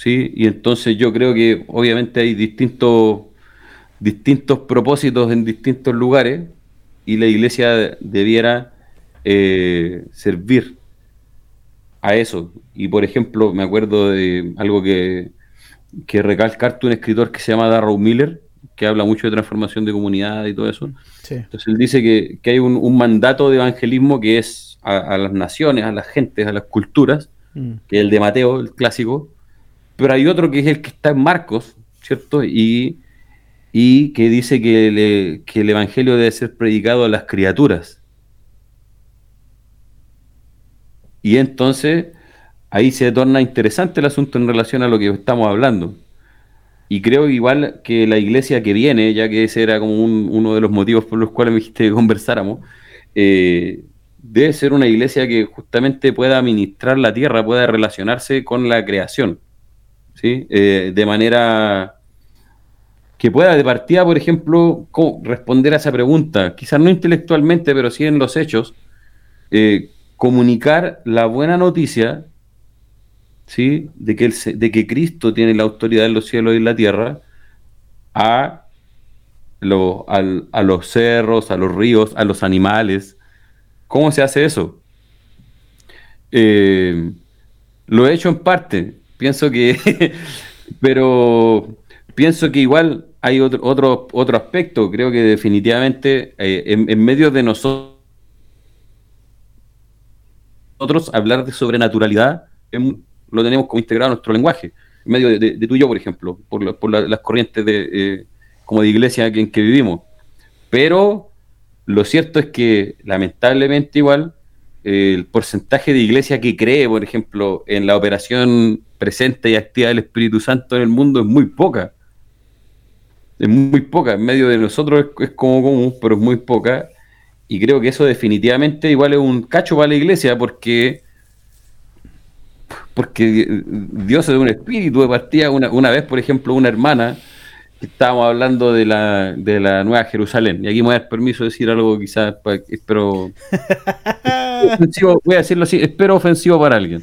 ¿Sí? Y entonces yo creo que obviamente hay distintos, distintos propósitos en distintos lugares y la iglesia debiera eh, servir a eso. Y por ejemplo, me acuerdo de algo que, que recalcarte un escritor que se llama Darrow Miller, que habla mucho de transformación de comunidad y todo eso. Entonces él dice que, hay un, mandato de evangelismo que es a, las naciones, a las gentes, a las culturas, mm. que es el de Mateo, el clásico, pero hay otro que es el que está en Marcos, ¿cierto? Y, que dice que, el Evangelio debe ser predicado a las criaturas. Y entonces ahí se torna interesante el asunto en relación a lo que estamos hablando. Y creo igual que la iglesia que viene, ya que ese era como uno de los motivos por los cuales me dijiste que conversáramos, eh, debe ser una iglesia que justamente pueda administrar la tierra, pueda relacionarse con la creación. ¿Sí? Eh, de manera que pueda de partida, por ejemplo, responder a esa pregunta, quizás no intelectualmente, pero sí en los hechos, eh, comunicar la buena noticia ¿sí? de, que de que Cristo tiene la autoridad en los cielos y la tierra a, a los cerros, a los ríos, a los animales. ¿Cómo se hace eso? Eh, lo he hecho en parte, pienso que, [LAUGHS] pero pienso que igual hay otro, otro, otro aspecto, creo que definitivamente eh, en, medio de nosotros hablar de sobrenaturalidad lo tenemos como integrado en nuestro lenguaje, en medio de, de, tú y yo, por ejemplo, por, por las corrientes de, eh, como de iglesia en que vivimos. Pero lo cierto es que lamentablemente igual el porcentaje de iglesia que cree, por ejemplo, en la operación presente y activa del Espíritu Santo en el mundo es muy poca es muy poca, en medio de nosotros es, como común, pero es muy poca. Y creo que eso definitivamente igual es un cacho para la iglesia porque porque Dios es un espíritu de partida. Una, una vez, por ejemplo, una hermana, estábamos hablando de la, de la Nueva Jerusalén, y aquí me voy a dar permiso de decir algo quizás, espero, [LAUGHS] voy a decirlo así, espero ofensivo para alguien.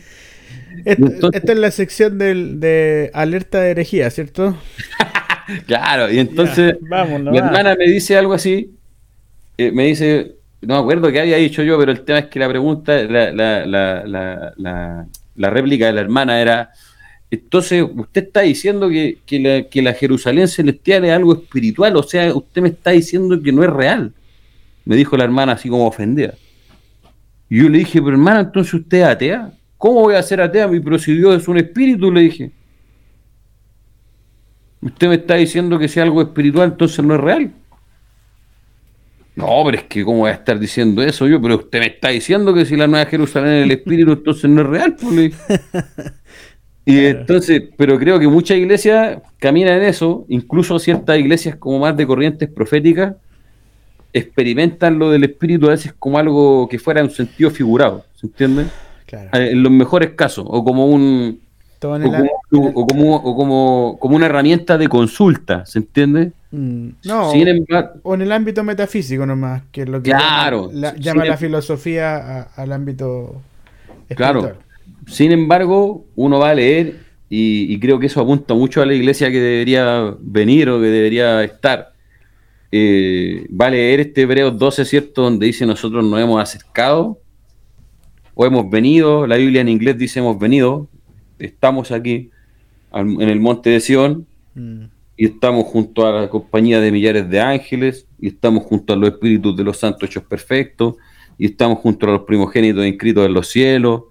Esta es la sección del, de alerta de herejía, ¿cierto? [LAUGHS] claro, y entonces mi hermana me dice algo así, eh, me dice, no me acuerdo qué había dicho yo, pero el tema es que la pregunta, la, la, la, la réplica de la hermana era, entonces usted está diciendo que, que, la, Jerusalén celestial es algo espiritual, o sea, usted me está diciendo que no es real, me dijo la hermana así como ofendida. Y yo le dije, pero hermana, entonces usted es atea. ¿Cómo voy a ser atea? Pero si Dios es un espíritu, le dije. Usted me está diciendo que si algo espiritual, entonces no es real. No, pero es que cómo voy a estar diciendo eso yo, pero usted me está diciendo que si la Nueva Jerusalén es el espíritu, entonces no es real, pues. [LAUGHS] Y entonces, pero creo que muchas iglesias caminan en eso, incluso ciertas iglesias como más de corrientes proféticas, experimentan lo del espíritu a veces como algo que fuera en un sentido figurado, ¿se entiende? Claro. Eh, en los mejores casos, o como un o, como, como, una herramienta de consulta, ¿se entiende? Mm, no, o en el ámbito metafísico nomás, que es lo que llama, la, em- filosofía al ámbito espiritual. Claro. Sin embargo, uno va a leer y, creo que eso apunta mucho a la iglesia que debería venir o que debería estar. Eh, va a leer este Hebreos 12, ¿cierto? Donde dice nosotros nos hemos acercado o hemos venido, la Biblia en inglés dice hemos venido, estamos aquí en el monte de Sión mm. y estamos junto a la compañía de millares de ángeles y estamos junto a los espíritus de los santos hechos perfectos y estamos junto a los primogénitos inscritos en los cielos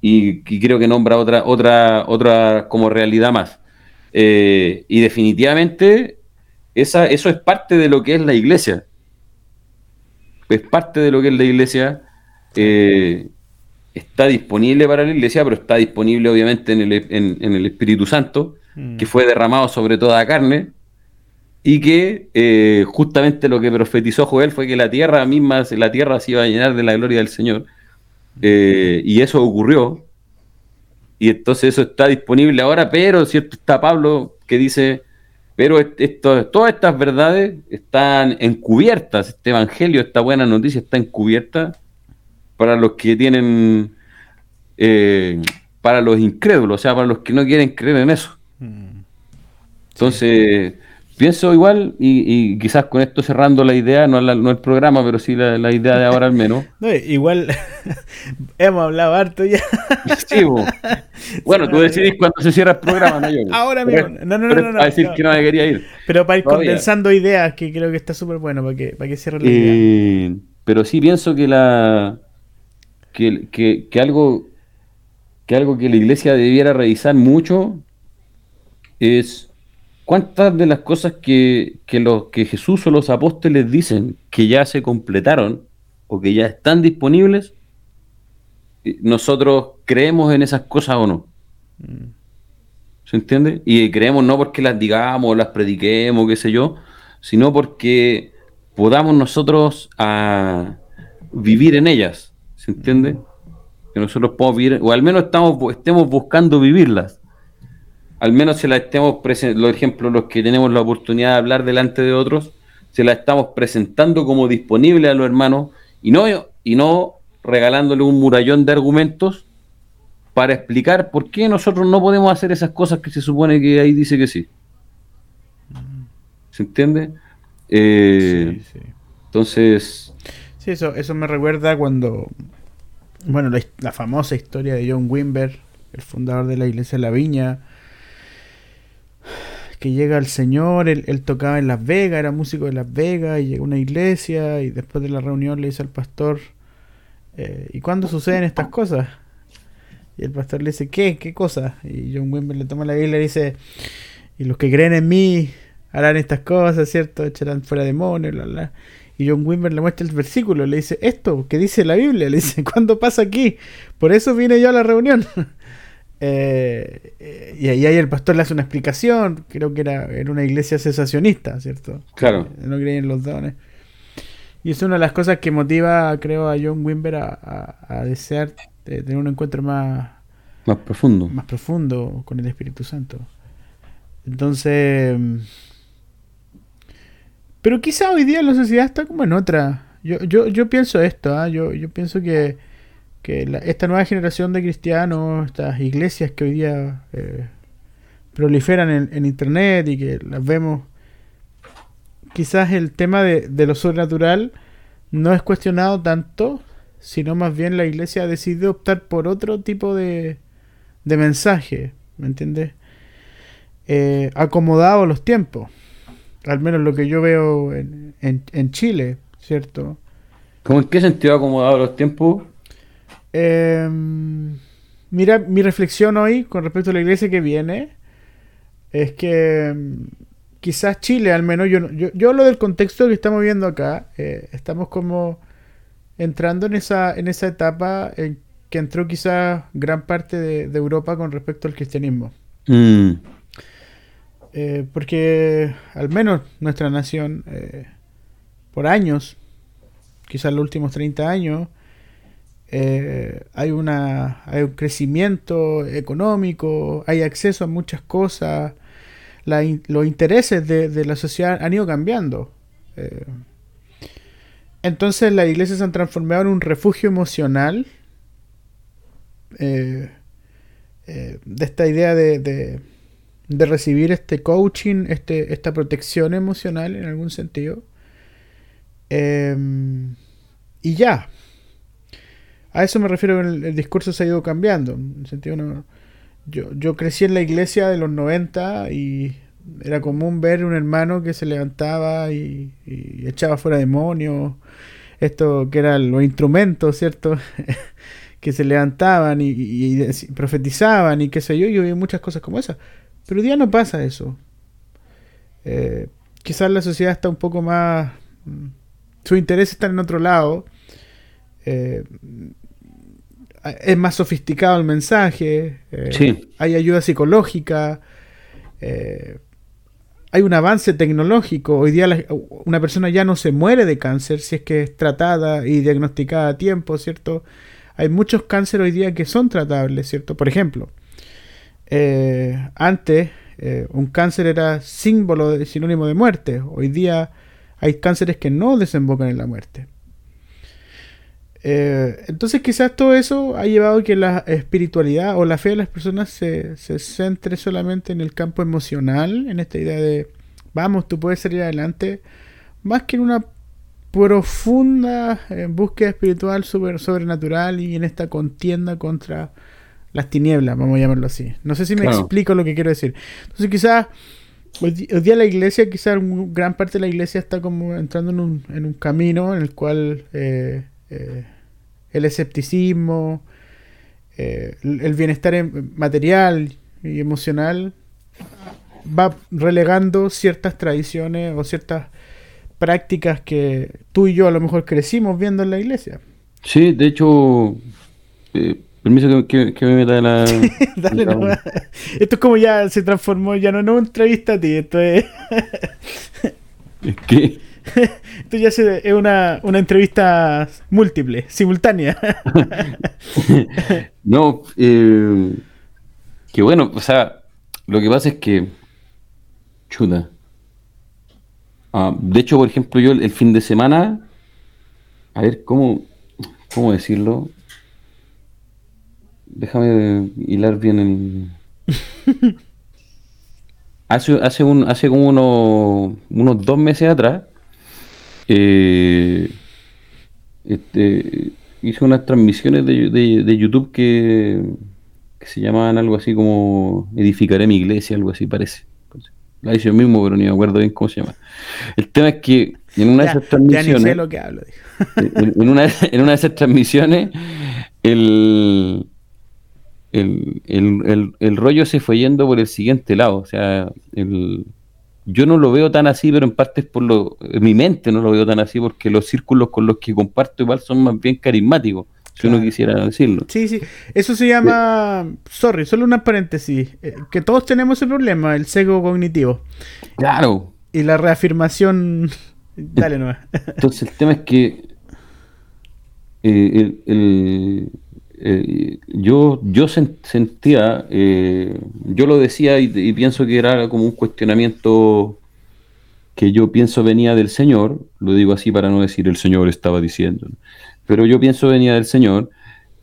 y, creo que nombra otra otra otra como realidad más eh, y definitivamente esa, eso es parte de lo que es la iglesia es parte de lo que es la iglesia eh, está disponible para la iglesia, pero está disponible obviamente en el, en, el Espíritu Santo, mm. que fue derramado sobre toda carne, y que eh, justamente lo que profetizó Joel fue que la tierra misma, la tierra se iba a llenar de la gloria del Señor. Eh, y eso ocurrió. Y entonces eso está disponible ahora, pero cierto está Pablo que dice, pero esto, todas estas verdades están encubiertas, este evangelio, esta buena noticia está encubierta para los que tienen, eh, para los incrédulos, o sea, para los que no quieren creer en eso. Mm. Entonces, pienso igual, y, quizás con esto cerrando la idea, no, no el programa, pero sí la, idea de ahora al menos. [LAUGHS] igual [LAUGHS] hemos hablado harto ya. [LAUGHS] sí, bueno, tú decidís cuando se cierra el programa, no yo. Ahora mismo. No, no, no, no. decir que no me quería ir. Pero para ir condensando ideas, que creo que está súper bueno para que, para que cierre la idea. Eh, pero sí pienso que la que, algo, que algo que la iglesia debiera revisar mucho es cuántas de las cosas que, que, que Jesús o los apóstoles dicen que ya se completaron o que ya están disponibles, eh, nosotros creemos en esas cosas o no. ¿Se entiende? Y creemos no porque las digamos, las prediquemos, qué sé yo, sino porque podamos nosotros a vivir en ellas. ¿Se entiende? Que nosotros podemos vivir, o al menos estamos, estemos buscando vivirlas. al menos se la estemos presentando, los ejemplos, los que tenemos la oportunidad de hablar delante de otros, se la estamos presentando como disponible a los hermanos y no, y no regalándole un murallón de argumentos para explicar por qué nosotros no podemos hacer esas cosas que se supone que ahí dice que sí. ¿Se entiende? Eh, sí, sí. Entonces... Sí, eso, eso me recuerda cuando, bueno, la, famosa historia de John Wimber, el fundador de la iglesia de la Viña, que llega el Señor, él, tocaba en Las Vegas, era músico de Las Vegas, y llega a una iglesia y después de la reunión le dice al pastor, eh, ¿y cuándo suceden estas cosas? Y el pastor le dice, ¿qué? ¿Qué cosas? Y John Wimber le toma la Biblia y le dice, y los que creen en mí harán estas cosas, ¿cierto? Echarán fuera demonios, bla, bla. Y John Wimber le muestra el versículo, le dice, esto, que dice la Biblia, le dice, [LAUGHS] ¿cuándo pasa aquí? Por eso vine yo a la reunión. [LAUGHS] Eh, y ahí el pastor le hace una explicación, creo que era una iglesia cesacionista, ¿cierto? Claro. No creía en los dones. Y es una de las cosas que motiva, creo, a John Wimber a, desear tener un encuentro más, más profundo. Más profundo con el Espíritu Santo. Entonces... Pero quizá hoy día la sociedad está como en otra. Yo, yo, yo pienso esto, ¿ah? yo, yo pienso que que esta nueva generación de cristianos, estas iglesias que hoy día eh, proliferan en, internet y que las vemos, quizás el tema de, lo sobrenatural no es cuestionado tanto, sino más bien la iglesia ha decidido optar por otro tipo de, de mensaje, ¿me entiendes? Eh, acomodado a los tiempos, al menos lo que yo veo en, en, en Chile, ¿cierto? ¿Cómo en qué sentido acomodado a los tiempos? Em, mira, mi reflexión hoy con respecto a la iglesia que viene es que em, quizás Chile, al menos, yo, yo, yo lo del contexto que estamos viendo acá, eh, estamos como entrando en esa, en esa etapa en que entró quizás gran parte de, Europa con respecto al cristianismo. Mm. Eh, porque al menos nuestra nación, eh, por años, quizás los últimos 30 años, eh, hay, una, hay un crecimiento económico, hay acceso a muchas cosas, los intereses de, la sociedad han ido cambiando. Entonces las iglesias se han transformado en un refugio emocional de esta idea de, de, recibir este coaching, este, esta protección emocional en algún sentido. y ya, a eso me refiero, el, el discurso se ha ido cambiando. En sentido, yo, yo crecí en la iglesia de los 90 y era común ver un hermano que se levantaba y, echaba fuera demonios. Esto que eran los instrumentos, ¿cierto? [LAUGHS] que se levantaban y, profetizaban y qué sé yo. Yo vi muchas cosas como esas. Pero hoy día no pasa eso. Eh, quizás la sociedad está un poco más... Mm, su interés está en otro lado. Eh, es más sofisticado el mensaje, eh, hay ayuda psicológica, eh, hay un avance tecnológico. Hoy día una persona ya no se muere de cáncer si es que es tratada y diagnosticada a tiempo, ¿cierto? Hay muchos cánceres hoy día que son tratables, ¿cierto? Por ejemplo, eh, antes un cáncer era símbolo, sinónimo de muerte. Hoy día hay cánceres que no desembocan en la muerte. Eh, entonces quizás todo eso ha llevado a que la espiritualidad o la fe de las personas se, centre solamente en el campo emocional, en esta idea de, vamos, tú puedes salir adelante, más que en una profunda eh, búsqueda espiritual super, sobrenatural y en esta contienda contra las tinieblas, vamos a llamarlo así. No sé si me explico lo que quiero decir. Entonces quizás hoy, día la iglesia, quizás gran parte de la iglesia está como entrando en un, en un camino en el cual... Eh, eh, el escepticismo, eh, el bienestar material y emocional va relegando ciertas tradiciones o ciertas prácticas que tú y yo a lo mejor crecimos viendo en la iglesia. Sí, de hecho, eh, permiso que, me meta [LAUGHS] la... Dale, Esto es como ya se transformó, ya no es una entrevista a ti, esto es... ¿Es que [LAUGHS] Esto ya es una, entrevista múltiple, simultánea. [LAUGHS] no, eh, que bueno, o sea, lo que pasa es que. Chuta. Ah, de hecho, por ejemplo, yo el, fin de semana. A ver, ¿cómo, cómo decirlo? Déjame hilar bien el. [LAUGHS] hace, hace, un, hace como unos, unos dos meses atrás. Eh, este, hice unas transmisiones de, de YouTube que que se llamaban algo así como Edificaré mi iglesia, algo así parece. La hice yo mismo, pero ni me acuerdo bien cómo se llama. El tema es que en una de esas transmisiones. Ya sé lo que hablo, [LAUGHS] en, una, en una de esas transmisiones, el, el, el, el, rollo se fue yendo por el siguiente lado. O sea, el, yo no lo veo tan así, pero en parte es por lo. En mi mente no lo veo tan así, porque los círculos con los que comparto igual son más bien carismáticos si uno quisiera decirlo. Sí, sí. Eso se llama, sorry, solo una paréntesis, eh, que todos tenemos ese problema, el sesgo cognitivo. Claro. Y la reafirmación... [LAUGHS] Dale nomás. Entonces el tema es que eh, el, eh, yo, yo sentía, yo lo decía y, pienso que era como un cuestionamiento que yo pienso venía del Señor, lo digo así para no decir el Señor estaba diciendo, pero yo pienso venía del Señor,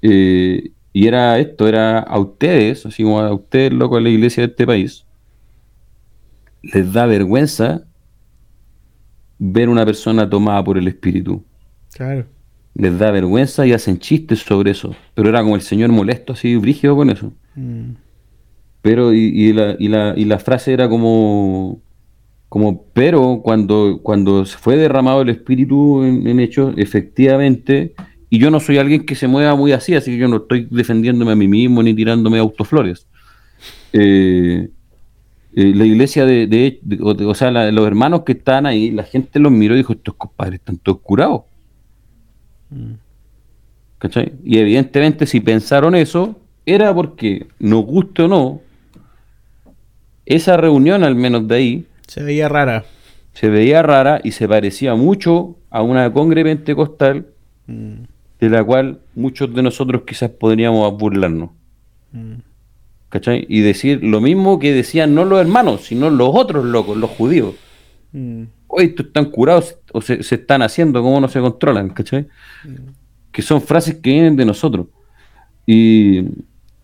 eh, y era esto, era a ustedes, así como a ustedes, loco, de la iglesia de este país, les da vergüenza ver una persona tomada por el Espíritu. Claro. Les da vergüenza y hacen chistes sobre eso. Pero era como el Señor molesto, así, brígido con eso. Mm. Pero, y, la, y, la, y la frase era como, como, pero cuando, cuando fue derramado el Espíritu en, hechos, efectivamente, y yo no soy alguien que se mueva muy así, así que yo no estoy defendiéndome a mí mismo ni tirándome autoflores. Eh, eh, la iglesia de, o, sea, los hermanos que estaban ahí, la gente los miró y dijo, estos compadres están todos curados. Mm. ¿Cachai? Y evidentemente si pensaron eso, era porque, nos guste o no, esa reunión al menos de ahí, se veía rara. Se veía rara y se parecía mucho a una congre pentecostal mm. de la cual muchos de nosotros quizás podríamos burlarnos. Mm. ¿Cachai? Y decir lo mismo que decían no los hermanos, sino los otros locos, los judíos. Mm. Hoy estos están curados o se, están haciendo, ¿cómo no se controlan? ¿Cachai? Que son frases que vienen de nosotros. Y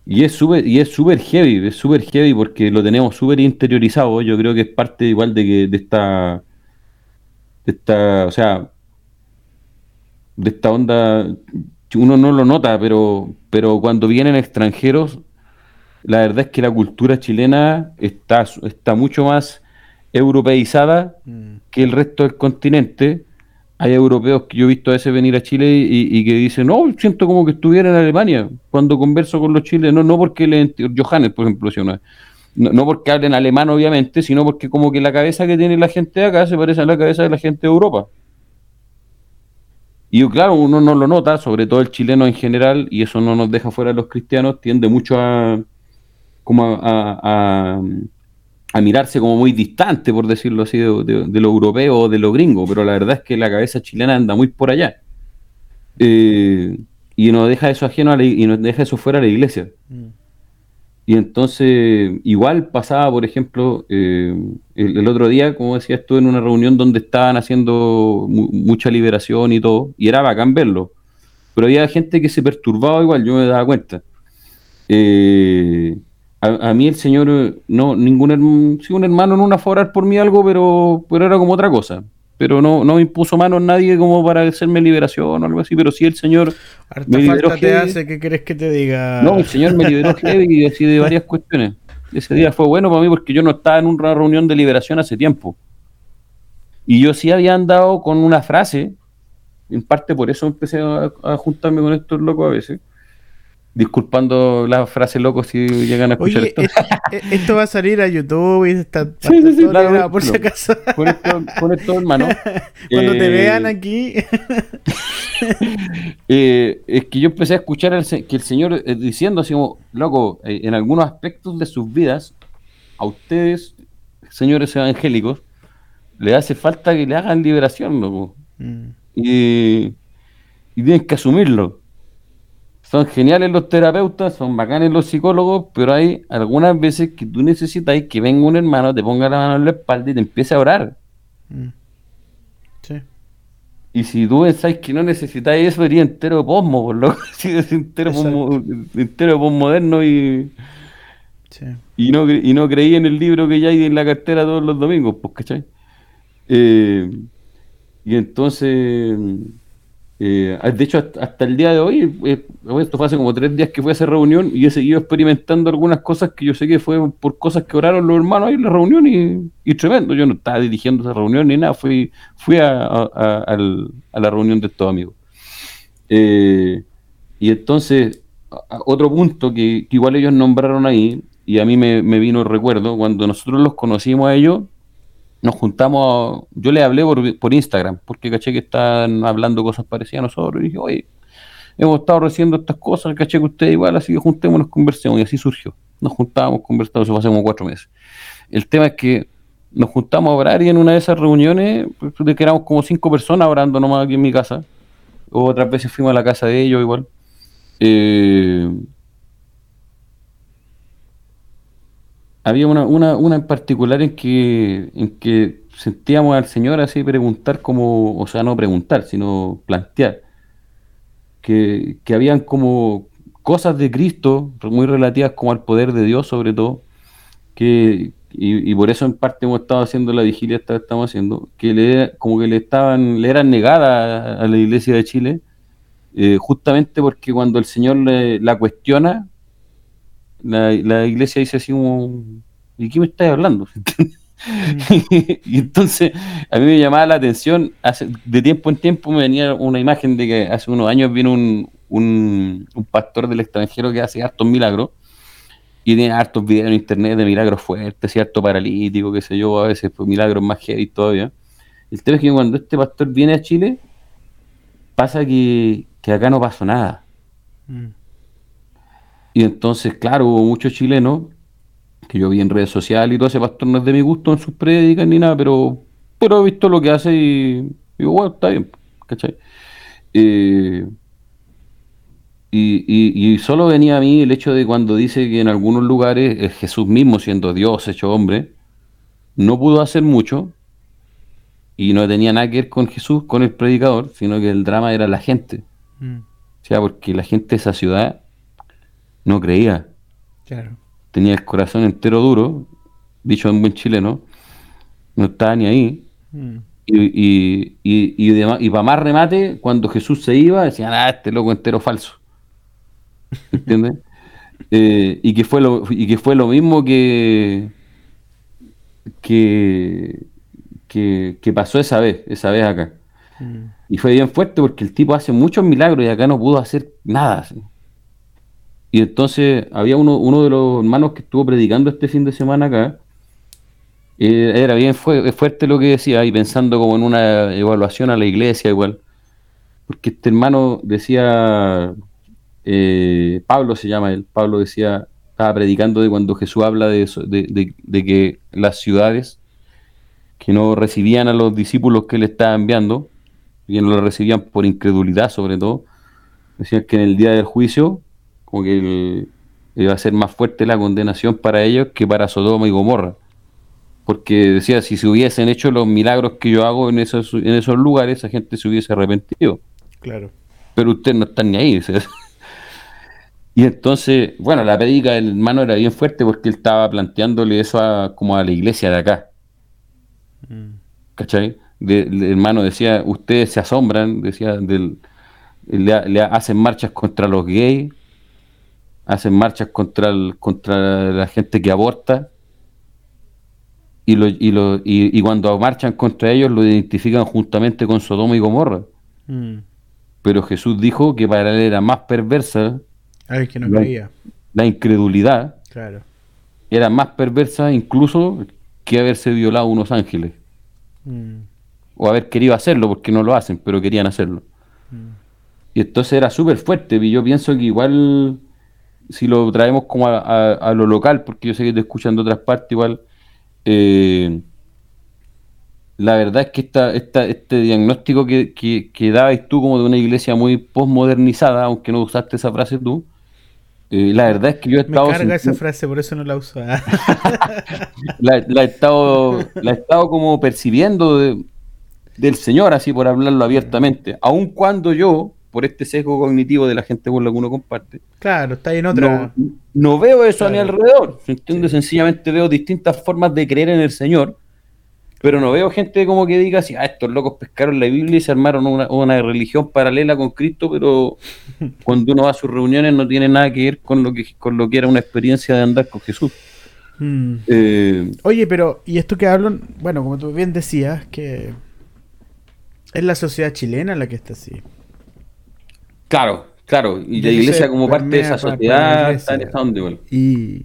y es súper y es súper heavy, es súper heavy porque lo tenemos súper interiorizado. Yo creo que es parte igual de que de esta de esta, o sea, de esta onda uno no lo nota, pero pero cuando vienen extranjeros la verdad es que la cultura chilena está está mucho más europeizada mm. Que el resto del continente hay europeos que yo he visto a veces venir a Chile y, que dicen, no, siento como que estuviera en Alemania cuando converso con los chilenos, no porque le Johannes, por ejemplo, no, no, porque hablen alemán, obviamente, sino porque como que la cabeza que tiene la gente de acá se parece a la cabeza de la gente de Europa. Y claro, uno no lo nota, sobre todo el chileno en general, y eso no nos deja fuera a los cristianos, tiende mucho a como a a mirarse como muy distante, por decirlo así, de, lo europeo o de lo gringo, pero la verdad es que la cabeza chilena anda muy por allá. Eh, y nos deja eso ajeno a y nos deja eso fuera de la iglesia. Mm. Y entonces, igual pasaba, por ejemplo, eh, el, otro día, como decía, estuve en una reunión donde estaban haciendo mucha liberación y todo, y era bacán verlo. Pero había gente que se perturbaba igual, yo me daba cuenta. Eh, a, mí el Señor, no, ningún hermano, sí, un hermano no a orar por mí algo, pero, pero era como otra cosa. Pero no, no me impuso mano nadie como para hacerme liberación o algo así, pero sí el Señor me liberó te hace, ¿qué querés que te diga? No, el Señor me liberó heavy y así de varias cuestiones. Ese día fue bueno para mí porque yo no estaba en una reunión de liberación hace tiempo. Y yo sí había andado con una frase, en parte por eso empecé a, a juntarme con estos locos a veces disculpando la frase loco si llegan a escuchar esto. esto va a salir a YouTube y está, [LAUGHS] sí, sí, sí, claro, por si acaso. Con esto, con esto hermano. [LAUGHS] Cuando te eh, vean aquí. [LAUGHS] eh, es que yo empecé a escuchar que el Señor eh, diciendo así como, loco, en algunos aspectos de sus vidas, a ustedes, señores evangélicos, le hace falta que le hagan liberación, loco. Mm. Y, y tienen que asumirlo son geniales los terapeutas, son bacanes los psicólogos, pero hay algunas veces que tú necesitas que venga un hermano, te ponga la mano en la espalda y te empiece a orar. Mm. Sí. Y si tú pensáis que no necesitáis eso, sería entero posmo, por lo [LAUGHS] entero, posmo, entero posmoderno y, sí. y, no, y no creí en el libro que ya hay en la cartera todos los domingos, pues, ¿cachai? Eh, y entonces eh, de hecho, hasta, el día de hoy, eh, esto fue hace como tres días que fui a esa reunión y he seguido experimentando algunas cosas que yo sé que fue por cosas que oraron los hermanos ahí en la reunión y, tremendo. Yo no estaba dirigiendo esa reunión ni nada, fui, fui a, la reunión de estos amigos. Eh, y entonces, otro punto que, igual ellos nombraron ahí, y a mí me, me vino el recuerdo, cuando nosotros los conocimos a ellos, nos juntamos, yo le hablé por, Instagram, porque caché que están hablando cosas parecidas a nosotros, y dije, oye, hemos estado recibiendo estas cosas, caché que ustedes igual, así que juntémonos, conversemos, y así surgió. Nos juntábamos, conversamos, eso fue hace como cuatro meses. El tema es que nos juntamos a orar y en una de esas reuniones, pues, de que éramos como cinco personas orando nomás aquí en mi casa, otras veces fuimos a la casa de ellos igual. Eh, había una, una, una en particular en que, en que sentíamos al Señor así preguntar como, o sea, no preguntar, sino plantear, que, que habían como cosas de Cristo muy relativas como al poder de Dios sobre todo, que, y, por eso en parte hemos estado haciendo la vigilia esta estamos haciendo, que le, como que le estaban, le eran negadas a, la iglesia de Chile, eh, justamente porque cuando el Señor le, la cuestiona, la, iglesia dice así como, ¿y qué me estás hablando? [LAUGHS] y entonces a mí me llamaba la atención, hace, de tiempo en tiempo me venía una imagen de que hace unos años vino un, un, pastor del extranjero que hace hartos milagros y tiene hartos videos en internet de milagros fuertes, cierto paralítico, qué sé yo, a veces pues, milagros más heavy todavía. El tema es que cuando este pastor viene a Chile, pasa que, que acá no pasó nada. Mm. Y entonces, claro, hubo muchos chilenos que yo vi en redes sociales y todo ese pastor no es de mi gusto en sus prédicas ni nada, pero, pero he visto lo que hace y digo, bueno, está bien, ¿cachai? Eh, y, y, solo venía a mí el hecho de cuando dice que en algunos lugares Jesús mismo, siendo Dios hecho hombre, no pudo hacer mucho y no tenía nada que ver con Jesús, con el predicador, sino que el drama era la gente. Mm. O sea, porque la gente de esa ciudad no creía. Tenía el corazón entero duro, dicho en buen chileno, no estaba ni ahí. Mm. Y, y, y, y, para más remate, cuando Jesús se iba, decían, ah, este loco entero falso. ¿Entiendes? [LAUGHS] Eh, y, que fue lo, y que fue lo mismo que, que, que, pasó esa vez, esa vez acá. Mm. Y fue bien fuerte porque el tipo hace muchos milagros y acá no pudo hacer nada. Y entonces había uno, uno de los hermanos que estuvo predicando este fin de semana acá. Eh, era bien fuerte lo que decía, y pensando como en una evaluación a la iglesia igual. Porque este hermano decía, eh, Pablo se llama él, Pablo decía, estaba predicando de cuando Jesús habla de, eso, de, de, que las ciudades que no recibían a los discípulos que le estaba enviando, y no lo recibían por incredulidad sobre todo, decían que en el día del juicio como que iba a ser más fuerte la condenación para ellos que para Sodoma y Gomorra. Porque decía, si se hubiesen hecho los milagros que yo hago en esos, en esos lugares, esa gente se hubiese arrepentido. Claro. Pero ustedes no están ni ahí. [LAUGHS] Y entonces, bueno, la predica del hermano era bien fuerte porque él estaba planteándole eso como a la iglesia de acá. Mm. ¿Cachai? el hermano decía, ustedes se asombran, decía, del, le hacen marchas contra los gays, hacen marchas contra, el, contra la gente que aborta y, lo, y, lo, y, cuando marchan contra ellos lo identifican juntamente con Sodoma y Gomorra. Mm. Pero Jesús dijo que para él era más perversa que no la, la, incredulidad. Claro. Era más perversa incluso que haberse violado unos ángeles. Mm. O haber querido hacerlo, porque no lo hacen, pero querían hacerlo. Mm. Y entonces era súper fuerte. Y yo pienso que igual si lo traemos como a, lo local, porque yo sé que te escuchan de otras partes igual, eh, la verdad es que esta, esta, este diagnóstico que, que, que dabas tú como de una iglesia muy postmodernizada, aunque no usaste esa frase tú, eh, la verdad es que yo he estado... Me carga esa frase, por eso no la uso. [LAUGHS] la, he estado, la he estado como percibiendo del Señor, así por hablarlo abiertamente, aun cuando yo, por este sesgo cognitivo de la gente con la que uno comparte. Claro, está ahí en otra. No, veo eso a mi alrededor. Entiendo, sencillamente veo distintas formas de creer en el Señor pero no veo gente como que diga así, ah, estos locos pescaron la Biblia y se armaron una, religión paralela con Cristo, pero [LAUGHS] cuando uno va a sus reuniones no tiene nada que ver con lo que, con lo que era una experiencia de andar con Jesús. Hmm. Eh, Oye, pero, y esto que hablo, bueno, como tú bien decías, que es la sociedad chilena la que está así. Claro, claro, y la iglesia como parte de esa sociedad está en Y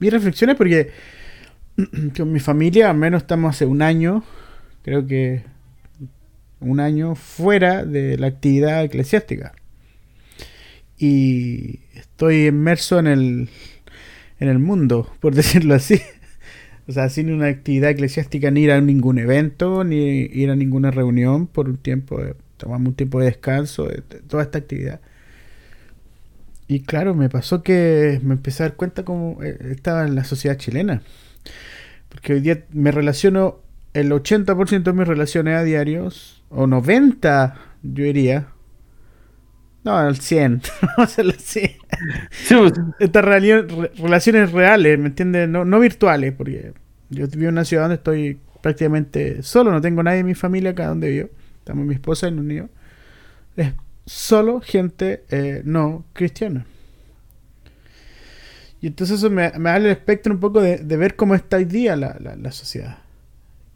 mi reflexión es porque [CLEARS THROAT] con mi familia, al menos estamos hace un año, creo que un año fuera de la actividad eclesiástica. Y estoy inmerso en el, en el mundo, [LAUGHS] por decirlo así. O sea, sin una actividad eclesiástica, ni ir a ningún evento, ni ir a ninguna reunión por un tiempo, tomamos un tiempo de descanso, de, toda esta actividad. Y claro, me pasó que me empecé a dar cuenta cómo eh, estaba en la sociedad chilena. Porque hoy día me relaciono, el 80% de mis relaciones a diarios, o 90, yo diría. No, al 100. [LAUGHS] Vamos a 100. Pues. Estas relaciones reales, ¿me entiendes? No, no virtuales, porque yo vivo en una ciudad donde estoy prácticamente solo, no tengo nadie en mi familia acá donde vivo. Estamos mi esposa y los niños. Es solo gente eh, no cristiana. Y entonces eso me, da el espectro un poco de, ver cómo está hoy día la, la, sociedad.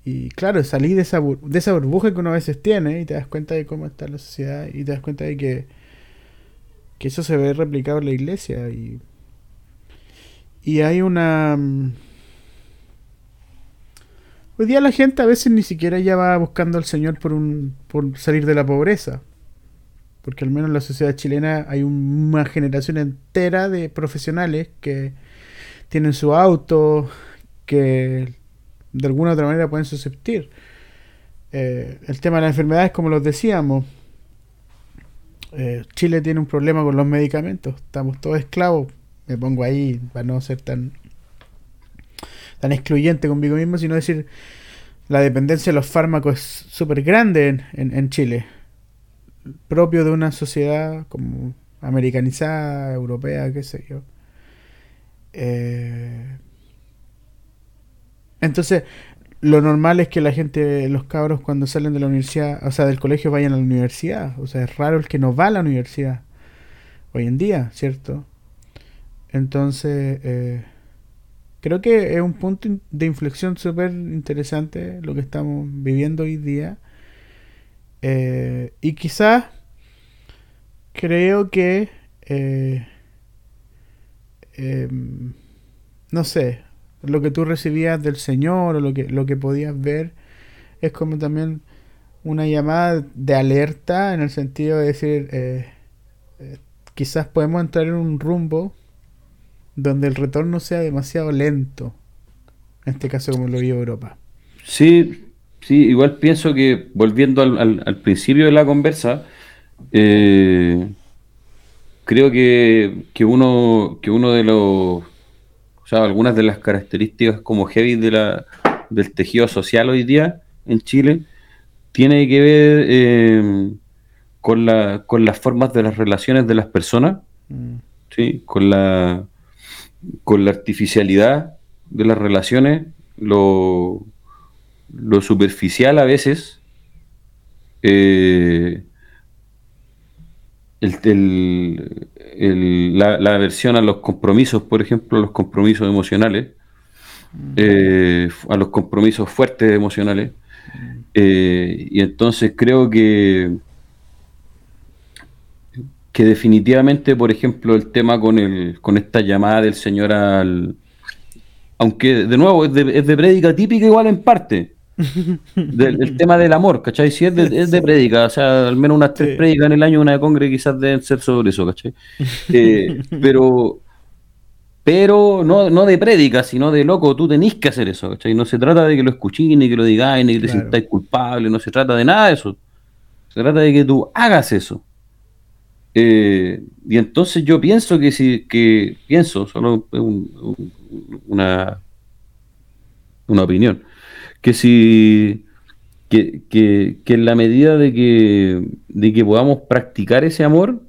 Y claro, salir de esa, de esa burbuja que uno a veces tiene y te das cuenta de cómo está la sociedad y te das cuenta de que, que eso se ve replicado en la iglesia. Y, y hay una... Hoy día la gente a veces ni siquiera ya va buscando al Señor por, un, por salir de la pobreza. Porque al menos en la sociedad chilena hay una generación entera de profesionales que tienen su auto, que de alguna u otra manera pueden susceptir. Eh, el tema de las enfermedades, como los decíamos, eh, Chile tiene un problema con los medicamentos, estamos todos esclavos, me pongo ahí para no ser tan, tan excluyente conmigo mismo, sino decir, la dependencia de los fármacos es súper grande en Chile propio de una sociedad como americanizada, europea, qué sé yo. Eh, entonces, lo normal es que la gente, los cabros cuando salen de la universidad, o sea, del colegio vayan a la universidad. O sea, es raro el que no va a la universidad hoy en día, ¿cierto? Entonces, eh, creo que es un punto de inflexión súper interesante lo que estamos viviendo hoy día. Eh, y quizás creo que... Eh, em, no sé, lo que tú recibías del Señor o lo que, lo que podías ver es como también una llamada de alerta en el sentido de decir, eh, quizás podemos entrar en un rumbo donde el retorno sea demasiado lento, en este caso como lo vio Europa. Sí, Sí, igual pienso que, volviendo al, principio de la conversa, eh, creo que, uno, que uno de los, o sea, algunas de las características como heavy de la, del tejido social hoy día en Chile, tiene que ver eh, con, la, con las formas de las relaciones de las personas, mm. ¿sí? con, la, con la artificialidad de las relaciones, lo lo superficial a veces, eh, la, aversión a los compromisos, por ejemplo, los compromisos emocionales, eh, a los compromisos fuertes emocionales. Eh, y entonces creo que, que definitivamente, por ejemplo, el tema con, el, con esta llamada del Señor al... Aunque de nuevo es de, es de prédica típica igual en parte, [LAUGHS] del, el tema del amor, ¿cachai? Si es de, es de prédica, o sea, al menos unas tres prédicas en el año, una de congre quizás deben ser sobre eso, ¿cachai? Eh, [LAUGHS] pero, pero no, no de prédica, sino de loco, tú tenés que hacer eso, ¿cachai? No se trata de que lo escuchís, ni que lo digáis, ni que te sintáis culpable, no se trata de nada de eso. Se trata de que tú hagas eso. Eh, y entonces yo pienso que si, que pienso, solo una, una opinión, que si que, que, que, en la medida de que, de que podamos practicar ese amor,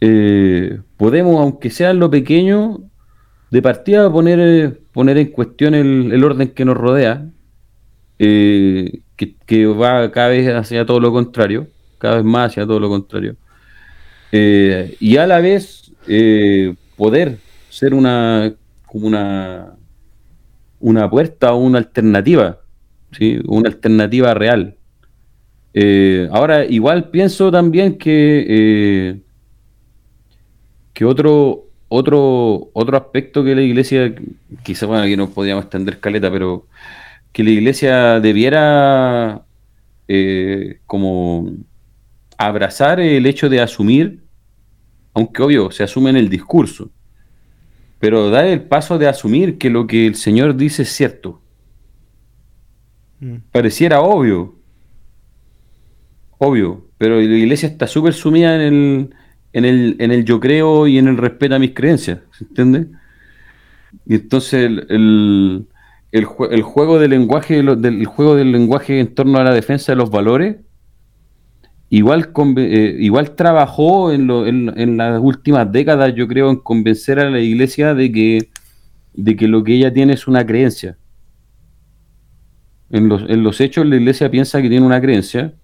eh, podemos, aunque sea en lo pequeño, de partida poner, eh, poner en cuestión el, orden que nos rodea, eh, que, va cada vez hacia todo lo contrario, cada vez más hacia todo lo contrario. Y a la vez poder ser una como una una puerta o una alternativa, ¿sí? una alternativa real. ahora, igual pienso también que que otro, otro, otro aspecto que la iglesia, quizá bueno, aquí no podíamos extender caleta, pero que la iglesia debiera eh, como abrazar el hecho de asumir, aunque obvio se asume en el discurso, pero dar el paso de asumir que lo que el Señor dice es cierto. Mm. Pareciera obvio, obvio, pero la iglesia está súper sumida en el, en el, en el yo creo y en el respeto a mis creencias, ¿se entiende? Y entonces el, el, el, juego del lenguaje del juego del lenguaje en torno a la defensa de los valores igual eh, igual trabajó en, lo, en, las últimas décadas yo creo en convencer a la iglesia de que de que lo que ella tiene es una creencia en los, en los hechos la iglesia piensa que tiene una creencia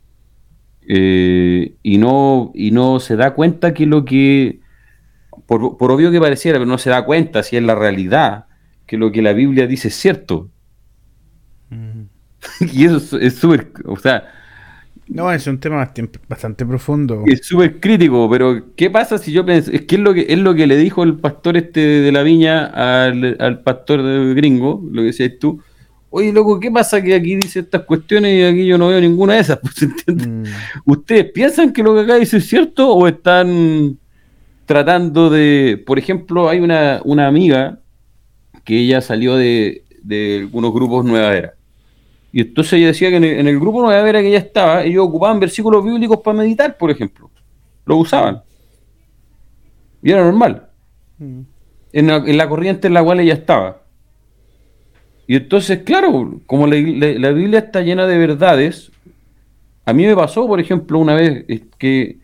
eh, y, no, y no se da cuenta que lo que, por, obvio que pareciera, pero no se da cuenta si es la realidad, que lo que la Biblia dice es cierto. [LAUGHS] y eso es súper, o sea... No, es un tema bastante profundo. Es súper crítico, pero ¿qué pasa si yo pienso? Es que es lo que es lo que le dijo el pastor este de la viña al, al pastor gringo, lo que decías tú oye, loco, ¿qué pasa que aquí dice estas cuestiones y aquí yo no veo ninguna de esas? [LAUGHS] Pues, mm. ¿Ustedes piensan que lo que acá dice es cierto o están tratando de, por ejemplo, hay una, amiga que ella salió de, de unos grupos Nueva Era. Y entonces ella decía que en el, grupo Nueva Era que ella estaba, ellos ocupaban versículos bíblicos para meditar, por ejemplo. Lo usaban. Y era normal. Mm. En, la, en la corriente en la cual ella estaba. Y entonces, claro, como la, Biblia está llena de verdades, a mí me pasó, por ejemplo, una vez que,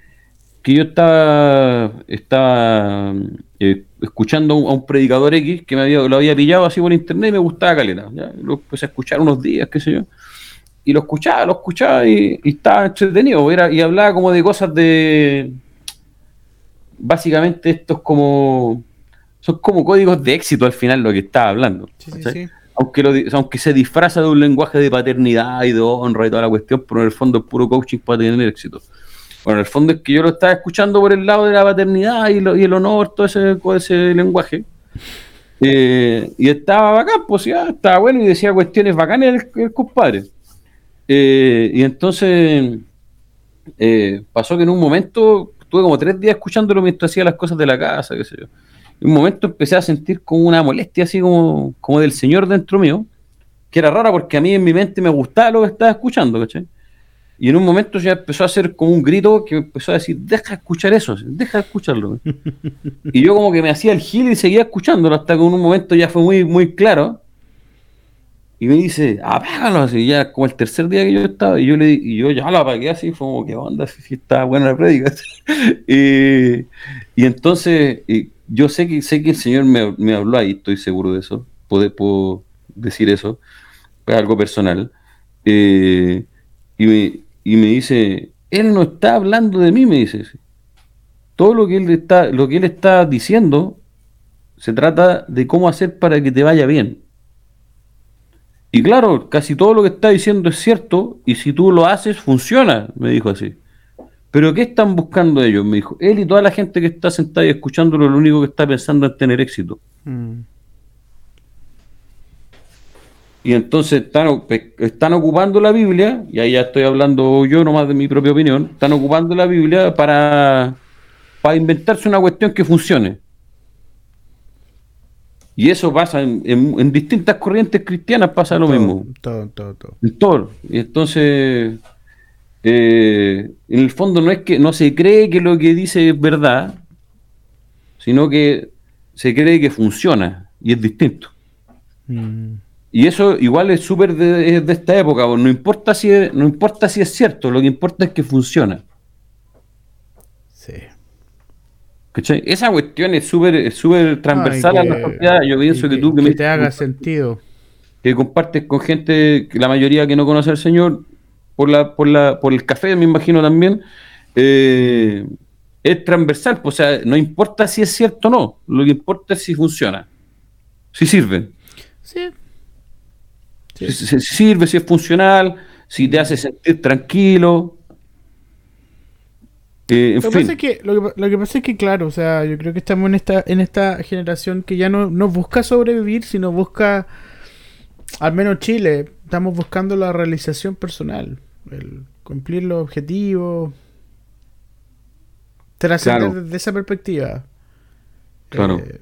que yo estaba, estaba eh, escuchando a un, predicador X que me había, lo había pillado así por internet y me gustaba caleta. Lo empecé a escuchar unos días, qué sé yo. Y lo escuchaba, lo escuchaba y, estaba entretenido. Era, y hablaba como de cosas de. Básicamente, estos como. Son como códigos de éxito al final lo que estaba hablando. Sí, sí, sí aunque, aunque se disfraza de un lenguaje de paternidad y de honra y toda la cuestión, pero en el fondo es puro coaching para tener éxito. Bueno, en el fondo es que yo lo estaba escuchando por el lado de la paternidad y, el honor, todo ese, ese lenguaje. Eh, y estaba bacán, pues ya, estaba bueno y decía cuestiones bacanas el, compadre. Eh, y entonces eh, pasó que en un momento estuve como tres días escuchándolo mientras hacía las cosas de la casa, qué sé yo en un momento empecé a sentir como una molestia así como, como del Señor dentro mío, que era rara porque a mí en mi mente me gustaba lo que estaba escuchando, ¿cachai? Y en un momento ya empezó a hacer como un grito que me empezó a decir, deja de escuchar eso, deja de escucharlo. [LAUGHS] y yo como que me hacía el gil y seguía escuchándolo hasta que en un momento ya fue muy, muy claro. Y me dice, apágalo así, ya como el tercer día que yo estaba, y yo le y yo ya lo apagué así, fue como, ¿qué onda? Si, está buena la prédica. [LAUGHS] y, y entonces, yo sé que sé que el Señor me, habló ahí, estoy seguro de eso, puedo, decir eso, es algo personal. Eh, y, me, y me dice, Él no está hablando de mí, me dice. Todo lo que Él está, lo que Él está diciendo se trata de cómo hacer para que te vaya bien. Y claro, casi todo lo que está diciendo es cierto, y si tú lo haces, funciona, me dijo así. Pero ¿qué están buscando ellos? Me dijo, él y toda la gente que está sentada y escuchándolo, lo único que está pensando es tener éxito. Mm. Y entonces están, están ocupando la Biblia, y ahí ya estoy hablando yo nomás de mi propia opinión, están ocupando la Biblia para, para inventarse una cuestión que funcione. Y eso pasa en, distintas corrientes cristianas, pasa lo mismo. Todo, todo, todo. En todo. Y entonces, eh, en el fondo no es que no se cree que lo que dice es verdad, sino que se cree que funciona y es distinto. Mm. Y eso igual es súper de, esta época, no importa, si es, no importa si es cierto, lo que importa es que funciona. Sí. Esa cuestión es súper súper transversal a la sociedad. Yo pienso que, tú que, me, te haga sentido. Que compartes con gente, la mayoría que no conoce al Señor, por la, por la, por el café, me imagino también, eh, es transversal. Pues, o sea, no importa si es cierto o no, lo que importa es si funciona, si sirve. Sí. Si, sirve, si es funcional, si te hace sentir tranquilo. Eh, lo, que pasa es que, lo, que, pasa es que, claro, o sea, yo creo que estamos en esta, en esta generación que ya no, no busca sobrevivir, sino busca, al menos Chile, estamos buscando la realización personal, el cumplir los objetivos, trascender desde esa perspectiva. Claro. Eh,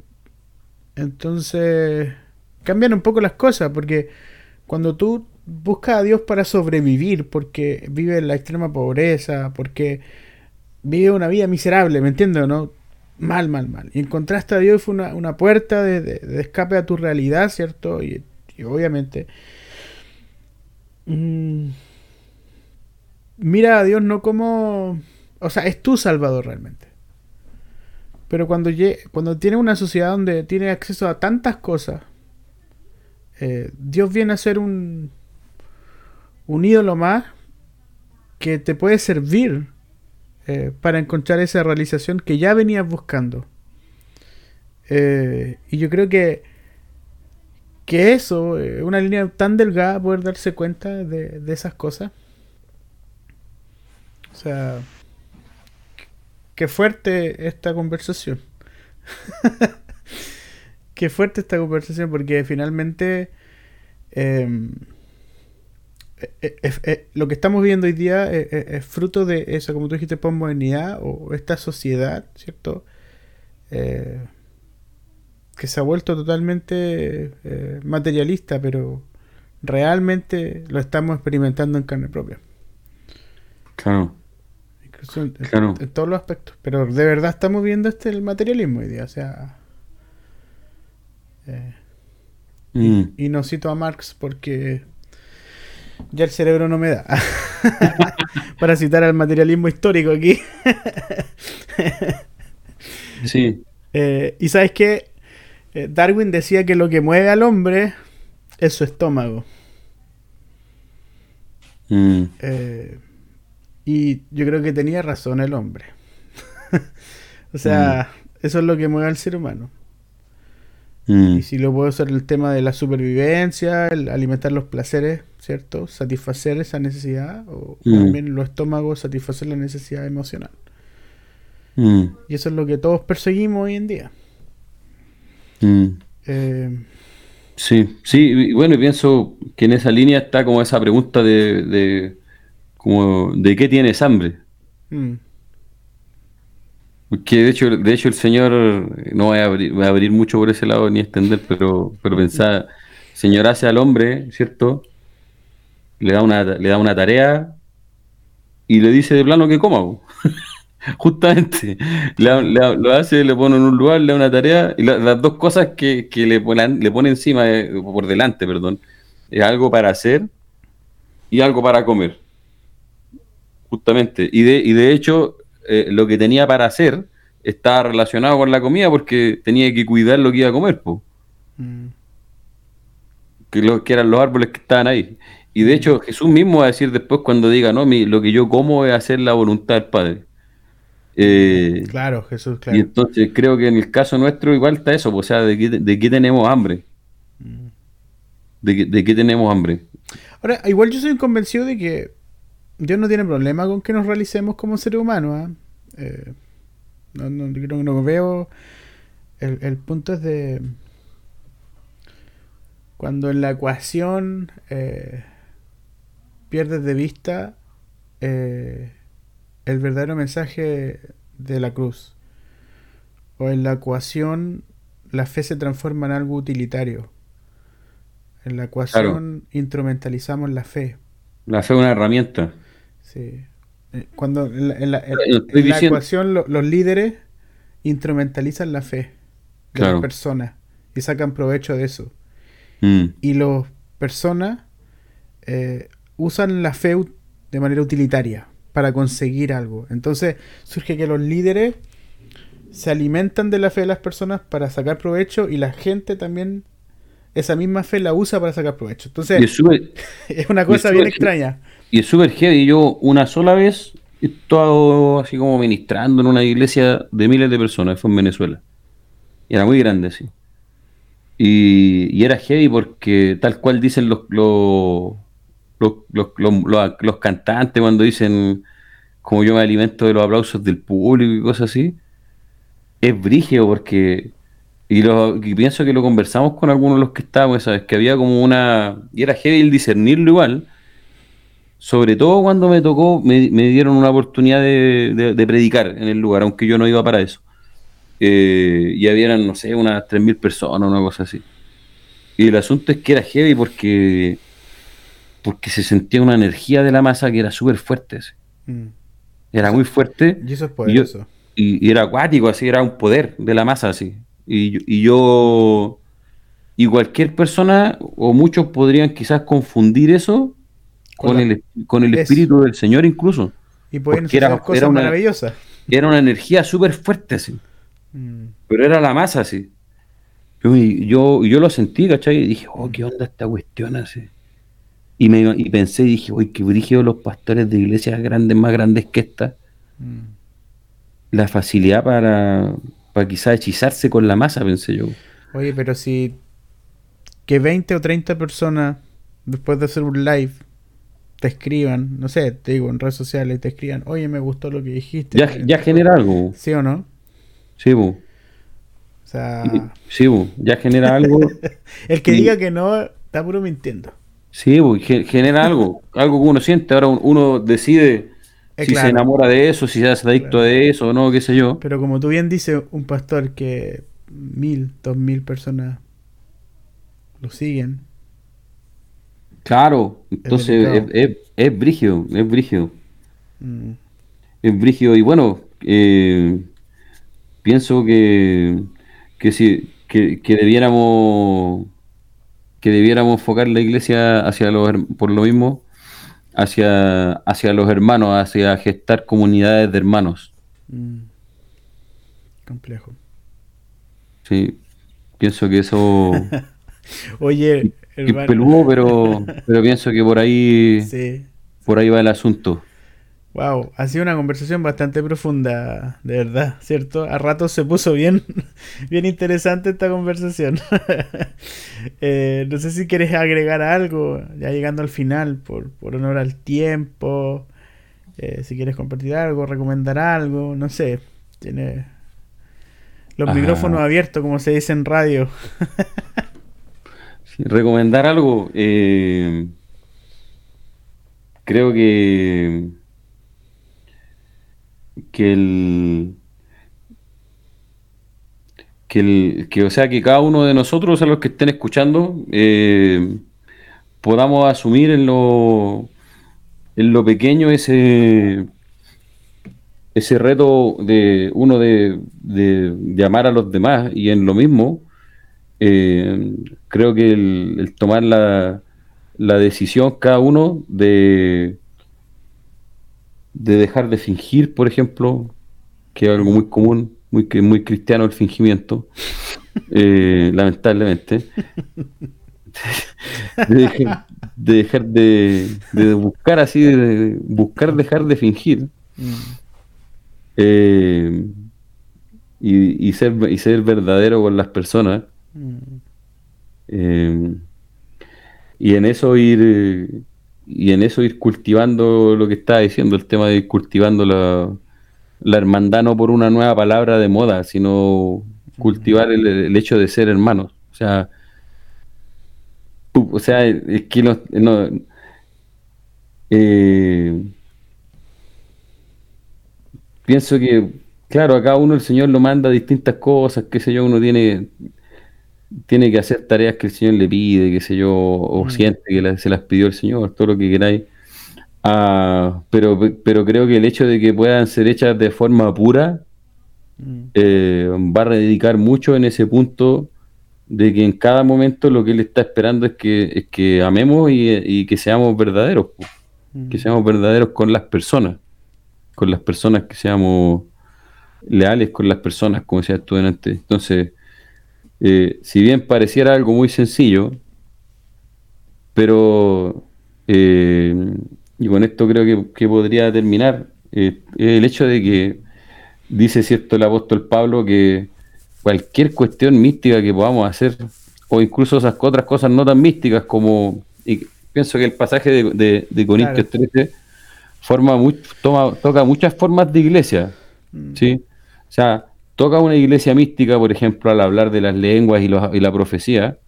entonces, cambian un poco las cosas, porque cuando tú buscas a Dios para sobrevivir, porque vive en la extrema pobreza, porque vive una vida miserable, ¿me entiendes no? Mal, mal, mal. Y encontraste a Dios fue una, puerta de, escape a tu realidad, ¿cierto? Y, obviamente... Mm, mira a Dios no como... O sea, es tu salvador realmente. Pero cuando, cuando tienes una sociedad donde tiene acceso a tantas cosas, eh, Dios viene a ser un, un ídolo más que te puede servir eh, para encontrar esa realización que ya venías buscando. Eh, y yo creo que, que eso, es una línea tan delgada, poder darse cuenta de, de esas cosas. O sea, qué fuerte esta conversación. [LAUGHS] qué fuerte esta conversación porque finalmente... Em, eh, eh, eh, lo que estamos viendo hoy día es, fruto de esa, como tú dijiste, postmodernidad o esta sociedad, ¿cierto? que se ha vuelto totalmente materialista, pero realmente lo estamos experimentando en carne propia. Claro. En, todos los aspectos. Pero de verdad estamos viendo este el materialismo hoy día, o sea. Mm. y no cito a Marx porque ya el cerebro no me da. [LAUGHS] Para citar al materialismo histórico aquí. [LAUGHS] sí. Eh, y sabes que eh, Darwin decía que lo que mueve al hombre es su estómago. Mm. Eh, y yo creo que tenía razón el hombre. [LAUGHS] o sea, mm. eso es lo que mueve al ser humano. Y si lo puedo usar el tema de la supervivencia, el alimentar los placeres, ¿cierto? Satisfacer esa necesidad, o mm. también los estómagos satisfacer la necesidad emocional. Mm. Y eso es lo que todos perseguimos hoy en día. Mm. Eh, sí, sí, y bueno, y pienso que en esa línea está como esa pregunta de, de como de qué tienes hambre. Que de hecho, de hecho el Señor, no voy a, abrir, a abrir mucho por ese lado ni extender, pero, pero pensar, Señor hace al hombre, ¿cierto? Le da una, le da una tarea y le dice de plano que coma. [LAUGHS] Justamente, lo hace, le pone en un lugar, le da una tarea y las dos cosas que, le, ponen, le pone encima, eh, por delante, perdón, es algo para hacer y algo para comer. Justamente. Y de, y de hecho, eh, lo que tenía para hacer estaba relacionado con la comida porque tenía que cuidar lo que iba a comer, mm. que, lo, que eran los árboles que estaban ahí. Y de mm. hecho Jesús mismo va a decir después cuando diga, no, mi, lo que yo como es hacer la voluntad del Padre. Eh, claro, Jesús, claro. Y entonces creo que en el caso nuestro igual está eso, o sea, de qué, de qué tenemos hambre. Mm. De, de qué tenemos hambre. Ahora, igual yo soy convencido de que Dios no tiene problema con que nos realicemos como seres humanos. ¿ah? Eh, no, no, no, veo. El, punto es de. Cuando en la ecuación eh, pierdes de vista eh, el verdadero mensaje de la cruz. O en la ecuación la fe se transforma en algo utilitario. En la ecuación instrumentalizamos la fe. La fe es una herramienta. Sí. Eh, cuando en la, ecuación los líderes instrumentalizan la fe de las personas y sacan provecho de eso. Mm. Y las personas eh, usan la fe de manera utilitaria para conseguir algo. Entonces surge que los líderes se alimentan de la fe de las personas para sacar provecho y la gente también esa misma fe la usa para sacar provecho. Entonces [LAUGHS] es, una cosa bien extraña. Y es súper heavy. Yo una sola vez he estado así como ministrando en una iglesia de miles de personas, fue en Venezuela. Y era muy grande, sí. Y, era heavy porque tal cual dicen los, los, los, cantantes cuando dicen como yo me alimento de los aplausos del público y cosas así, es brígido porque y, lo, pienso que lo conversamos con algunos de los que estábamos, ¿sabes? Que había como una. Y era heavy el discernirlo igual. Sobre todo cuando me tocó, me, dieron una oportunidad de, predicar en el lugar, aunque yo no iba para eso. Eh, y habían, no sé, unas 3.000 personas, una cosa así. Y el asunto es que era heavy porque, porque se sentía una energía de la masa que era súper fuerte. Mm. Era muy fuerte. Y eso es poderoso. Y, y, era acuático, así, era un poder de la masa, así. Y, yo, y cualquier persona, o muchos podrían quizás confundir eso con, el, con el espíritu del Señor incluso. Y pueden ser cosas era una, maravillosas. Era una energía súper fuerte, así. Mm. Pero era la masa, así. Yo, yo, yo lo sentí, ¿cachai? Y dije, oh, ¿qué onda esta cuestión así? Y, me, y pensé, dije, uy, qué brígido los pastores de iglesias grandes, más grandes que esta. Mm. La facilidad para, para quizá hechizarse con la masa, pensé yo. Oye, pero si que 20 o 30 personas después de hacer un live te escriban, no sé, te digo en redes sociales, te escriban, oye, me gustó lo que dijiste. Ya, genera algo. ¿Sí o no? Sí, bu. O sea... Sí, bu. ya genera algo. [LAUGHS] El que diga que no, está puro mintiendo. Sí, bu. genera algo, algo que uno siente. Ahora uno decide eh, si se enamora de eso, si se hace adicto de eso o no, qué sé yo. Pero como tú bien dices, un pastor que mil, dos mil personas lo siguen. Claro, entonces es, es, brígido, es brígido. Mm. Es brígido y bueno, eh, pienso que, que, si, que, que debiéramos que debiéramos enfocar la iglesia hacia los por lo mismo hacia, hacia los hermanos, hacia gestar comunidades de hermanos. Mm. Complejo. Sí, pienso que eso... [LAUGHS] Oye, peludo, pero, [LAUGHS] pero pienso que por ahí, por ahí va el asunto. Wow, ha sido una conversación bastante profunda, de verdad, ¿cierto? A ratos se puso bien, [LAUGHS] bien interesante esta conversación. [LAUGHS] Eh, no sé si quieres agregar algo, ya llegando al final, por, honor al tiempo. Eh, si quieres compartir algo, recomendar algo, no sé. Tiene los micrófonos abiertos, como se dice en radio. Recomendar algo. Eh, creo que que el que el que o sea que cada uno de nosotros a los que estén escuchando eh, podamos asumir en lo en lo pequeño ese ese reto de uno de, de, amar a los demás y en lo mismo eh, creo que el, tomar la, la decisión cada uno de de dejar de fingir, por ejemplo, que es algo muy común, muy, muy cristiano el fingimiento, [LAUGHS] eh, lamentablemente. De dejar de, buscar así, de buscar dejar de fingir. Eh, y, ser, y ser verdadero con las personas. Eh, y en eso ir y en eso ir cultivando lo que estaba diciendo, el tema de ir cultivando la, la hermandad no por una nueva palabra de moda, sino cultivar el, hecho de ser hermanos. O sea, o sea, es que no, eh, pienso que, claro, a cada uno el Señor lo manda distintas cosas, qué sé yo, uno tiene tiene que hacer tareas que el Señor le pide, qué sé yo, o Mm. siente que la- se las pidió el Señor, todo lo que queráis. Ah, pero, pero creo que el hecho de que puedan ser hechas de forma pura Mm. eh, va a dedicar mucho en ese punto de que en cada momento lo que él está esperando es que, es que amemos y, y que seamos verdaderos. Mm. que seamos verdaderos con las personas, con las personas que seamos leales con las personas, como decías tú antes. Entonces, eh, si bien pareciera algo muy sencillo, pero, eh, y con esto creo que, que podría terminar, eh, el hecho de que dice cierto el apóstol Pablo que cualquier cuestión mística que podamos hacer, o incluso esas otras cosas no tan místicas como, y pienso que el pasaje de, de, de Corintios 13 forma toma, toca muchas formas de iglesia, Mm. ¿sí? O sea, toca una iglesia mística, por ejemplo, al hablar de las lenguas y, los- y la profecía,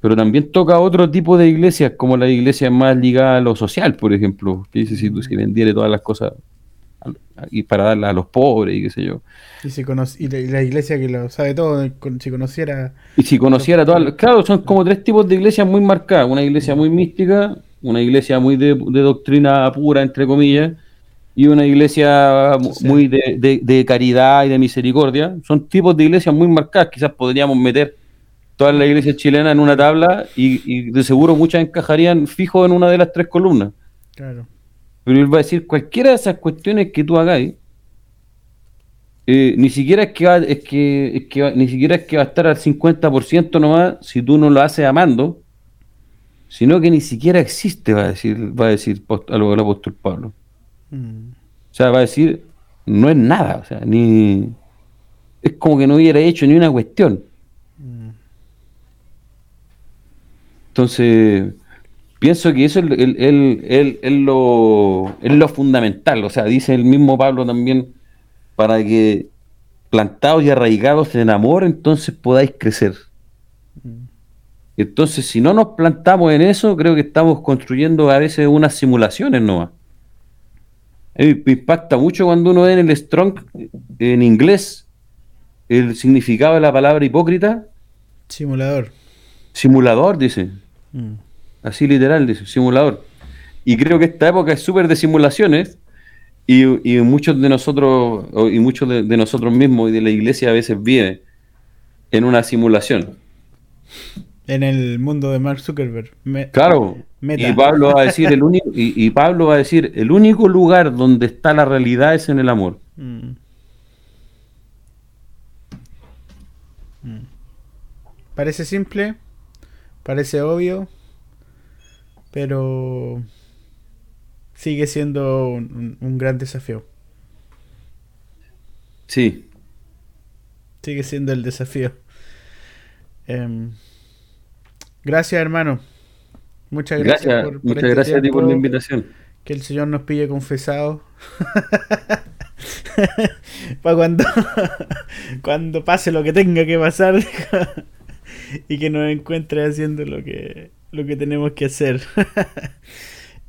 pero también toca otro tipo de iglesias, como la iglesia más ligada a lo social, por ejemplo, que dice si si vendiere todas las cosas y para darlas a los pobres y qué sé yo. Y, si y la, iglesia que lo sabe todo, si conociera. Y si conociera todas las... Claro, son como tres tipos de iglesias muy marcadas. Una iglesia muy mística, una iglesia muy de, de doctrina pura, entre comillas, y una iglesia muy de, de- de caridad y de misericordia. Son tipos de iglesias muy marcadas. Quizás podríamos meter todas las iglesias chilenas en una tabla y, y de seguro muchas encajarían fijo en una de las tres columnas. Claro. Pero él va a decir, cualquiera de esas cuestiones que tú hagáis, eh, ni siquiera es que, va, es que, es que va- ni siquiera es que va a estar al 50% nomás si tú no lo haces amando, sino que ni siquiera existe, va a decir, va a decir post- algo el apóstol Pablo. O sea, va a decir, no es nada, o sea, ni es como que no hubiera hecho ni una cuestión. Entonces, pienso que eso es, el- el- el- lo, es lo fundamental. O sea, dice el mismo Pablo también, para que plantados y arraigados en amor, entonces podáis crecer. Entonces, si no nos plantamos en eso, creo que estamos construyendo a veces unas simulaciones nomás. Me impacta mucho cuando uno ve en el Strong, en inglés, el significado de la palabra hipócrita, Simulador. simulador, dice. Mm. Así literal, dice, simulador. Y creo que esta época es súper de simulaciones y, y muchos de nosotros, y muchos de, de nosotros mismos y de la iglesia a veces vive en una simulación. En el mundo de Mark Zuckerberg. Me- Claro. Meta. Y Pablo va a decir el único, y, y Pablo va a decir el único lugar donde está la realidad es en el amor. Mm. Mm. Parece simple, parece obvio, pero sigue siendo un, un- un gran desafío. Sí. Sigue siendo el desafío. Em, gracias, hermano. Muchas gracias, Gracias, por, por muchas este gracias a ti por la invitación. Que el Señor nos pille confesado. [LAUGHS] Para cuando, [LAUGHS] cuando pase lo que tenga que pasar. y que nos encuentre haciendo lo que, lo que tenemos que hacer. [LAUGHS]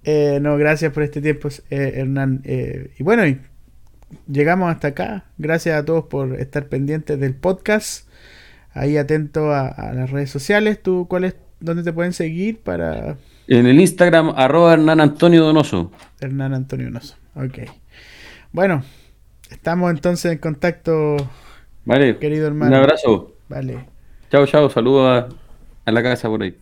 Eh, no, gracias por este tiempo, eh, Hernán. Eh, y bueno, y llegamos hasta acá. Gracias a todos por estar pendientes del podcast. Ahí atento a, a las redes sociales. ¿Tú cuál es, dónde te pueden seguir para En el Instagram, arroba Hernán Antonio Donoso. Hernán Antonio Noso. Ok. Bueno, estamos entonces en contacto, Vale. querido hermano. Un abrazo. Vale. Chao, chao. Saludos a, a la casa por ahí.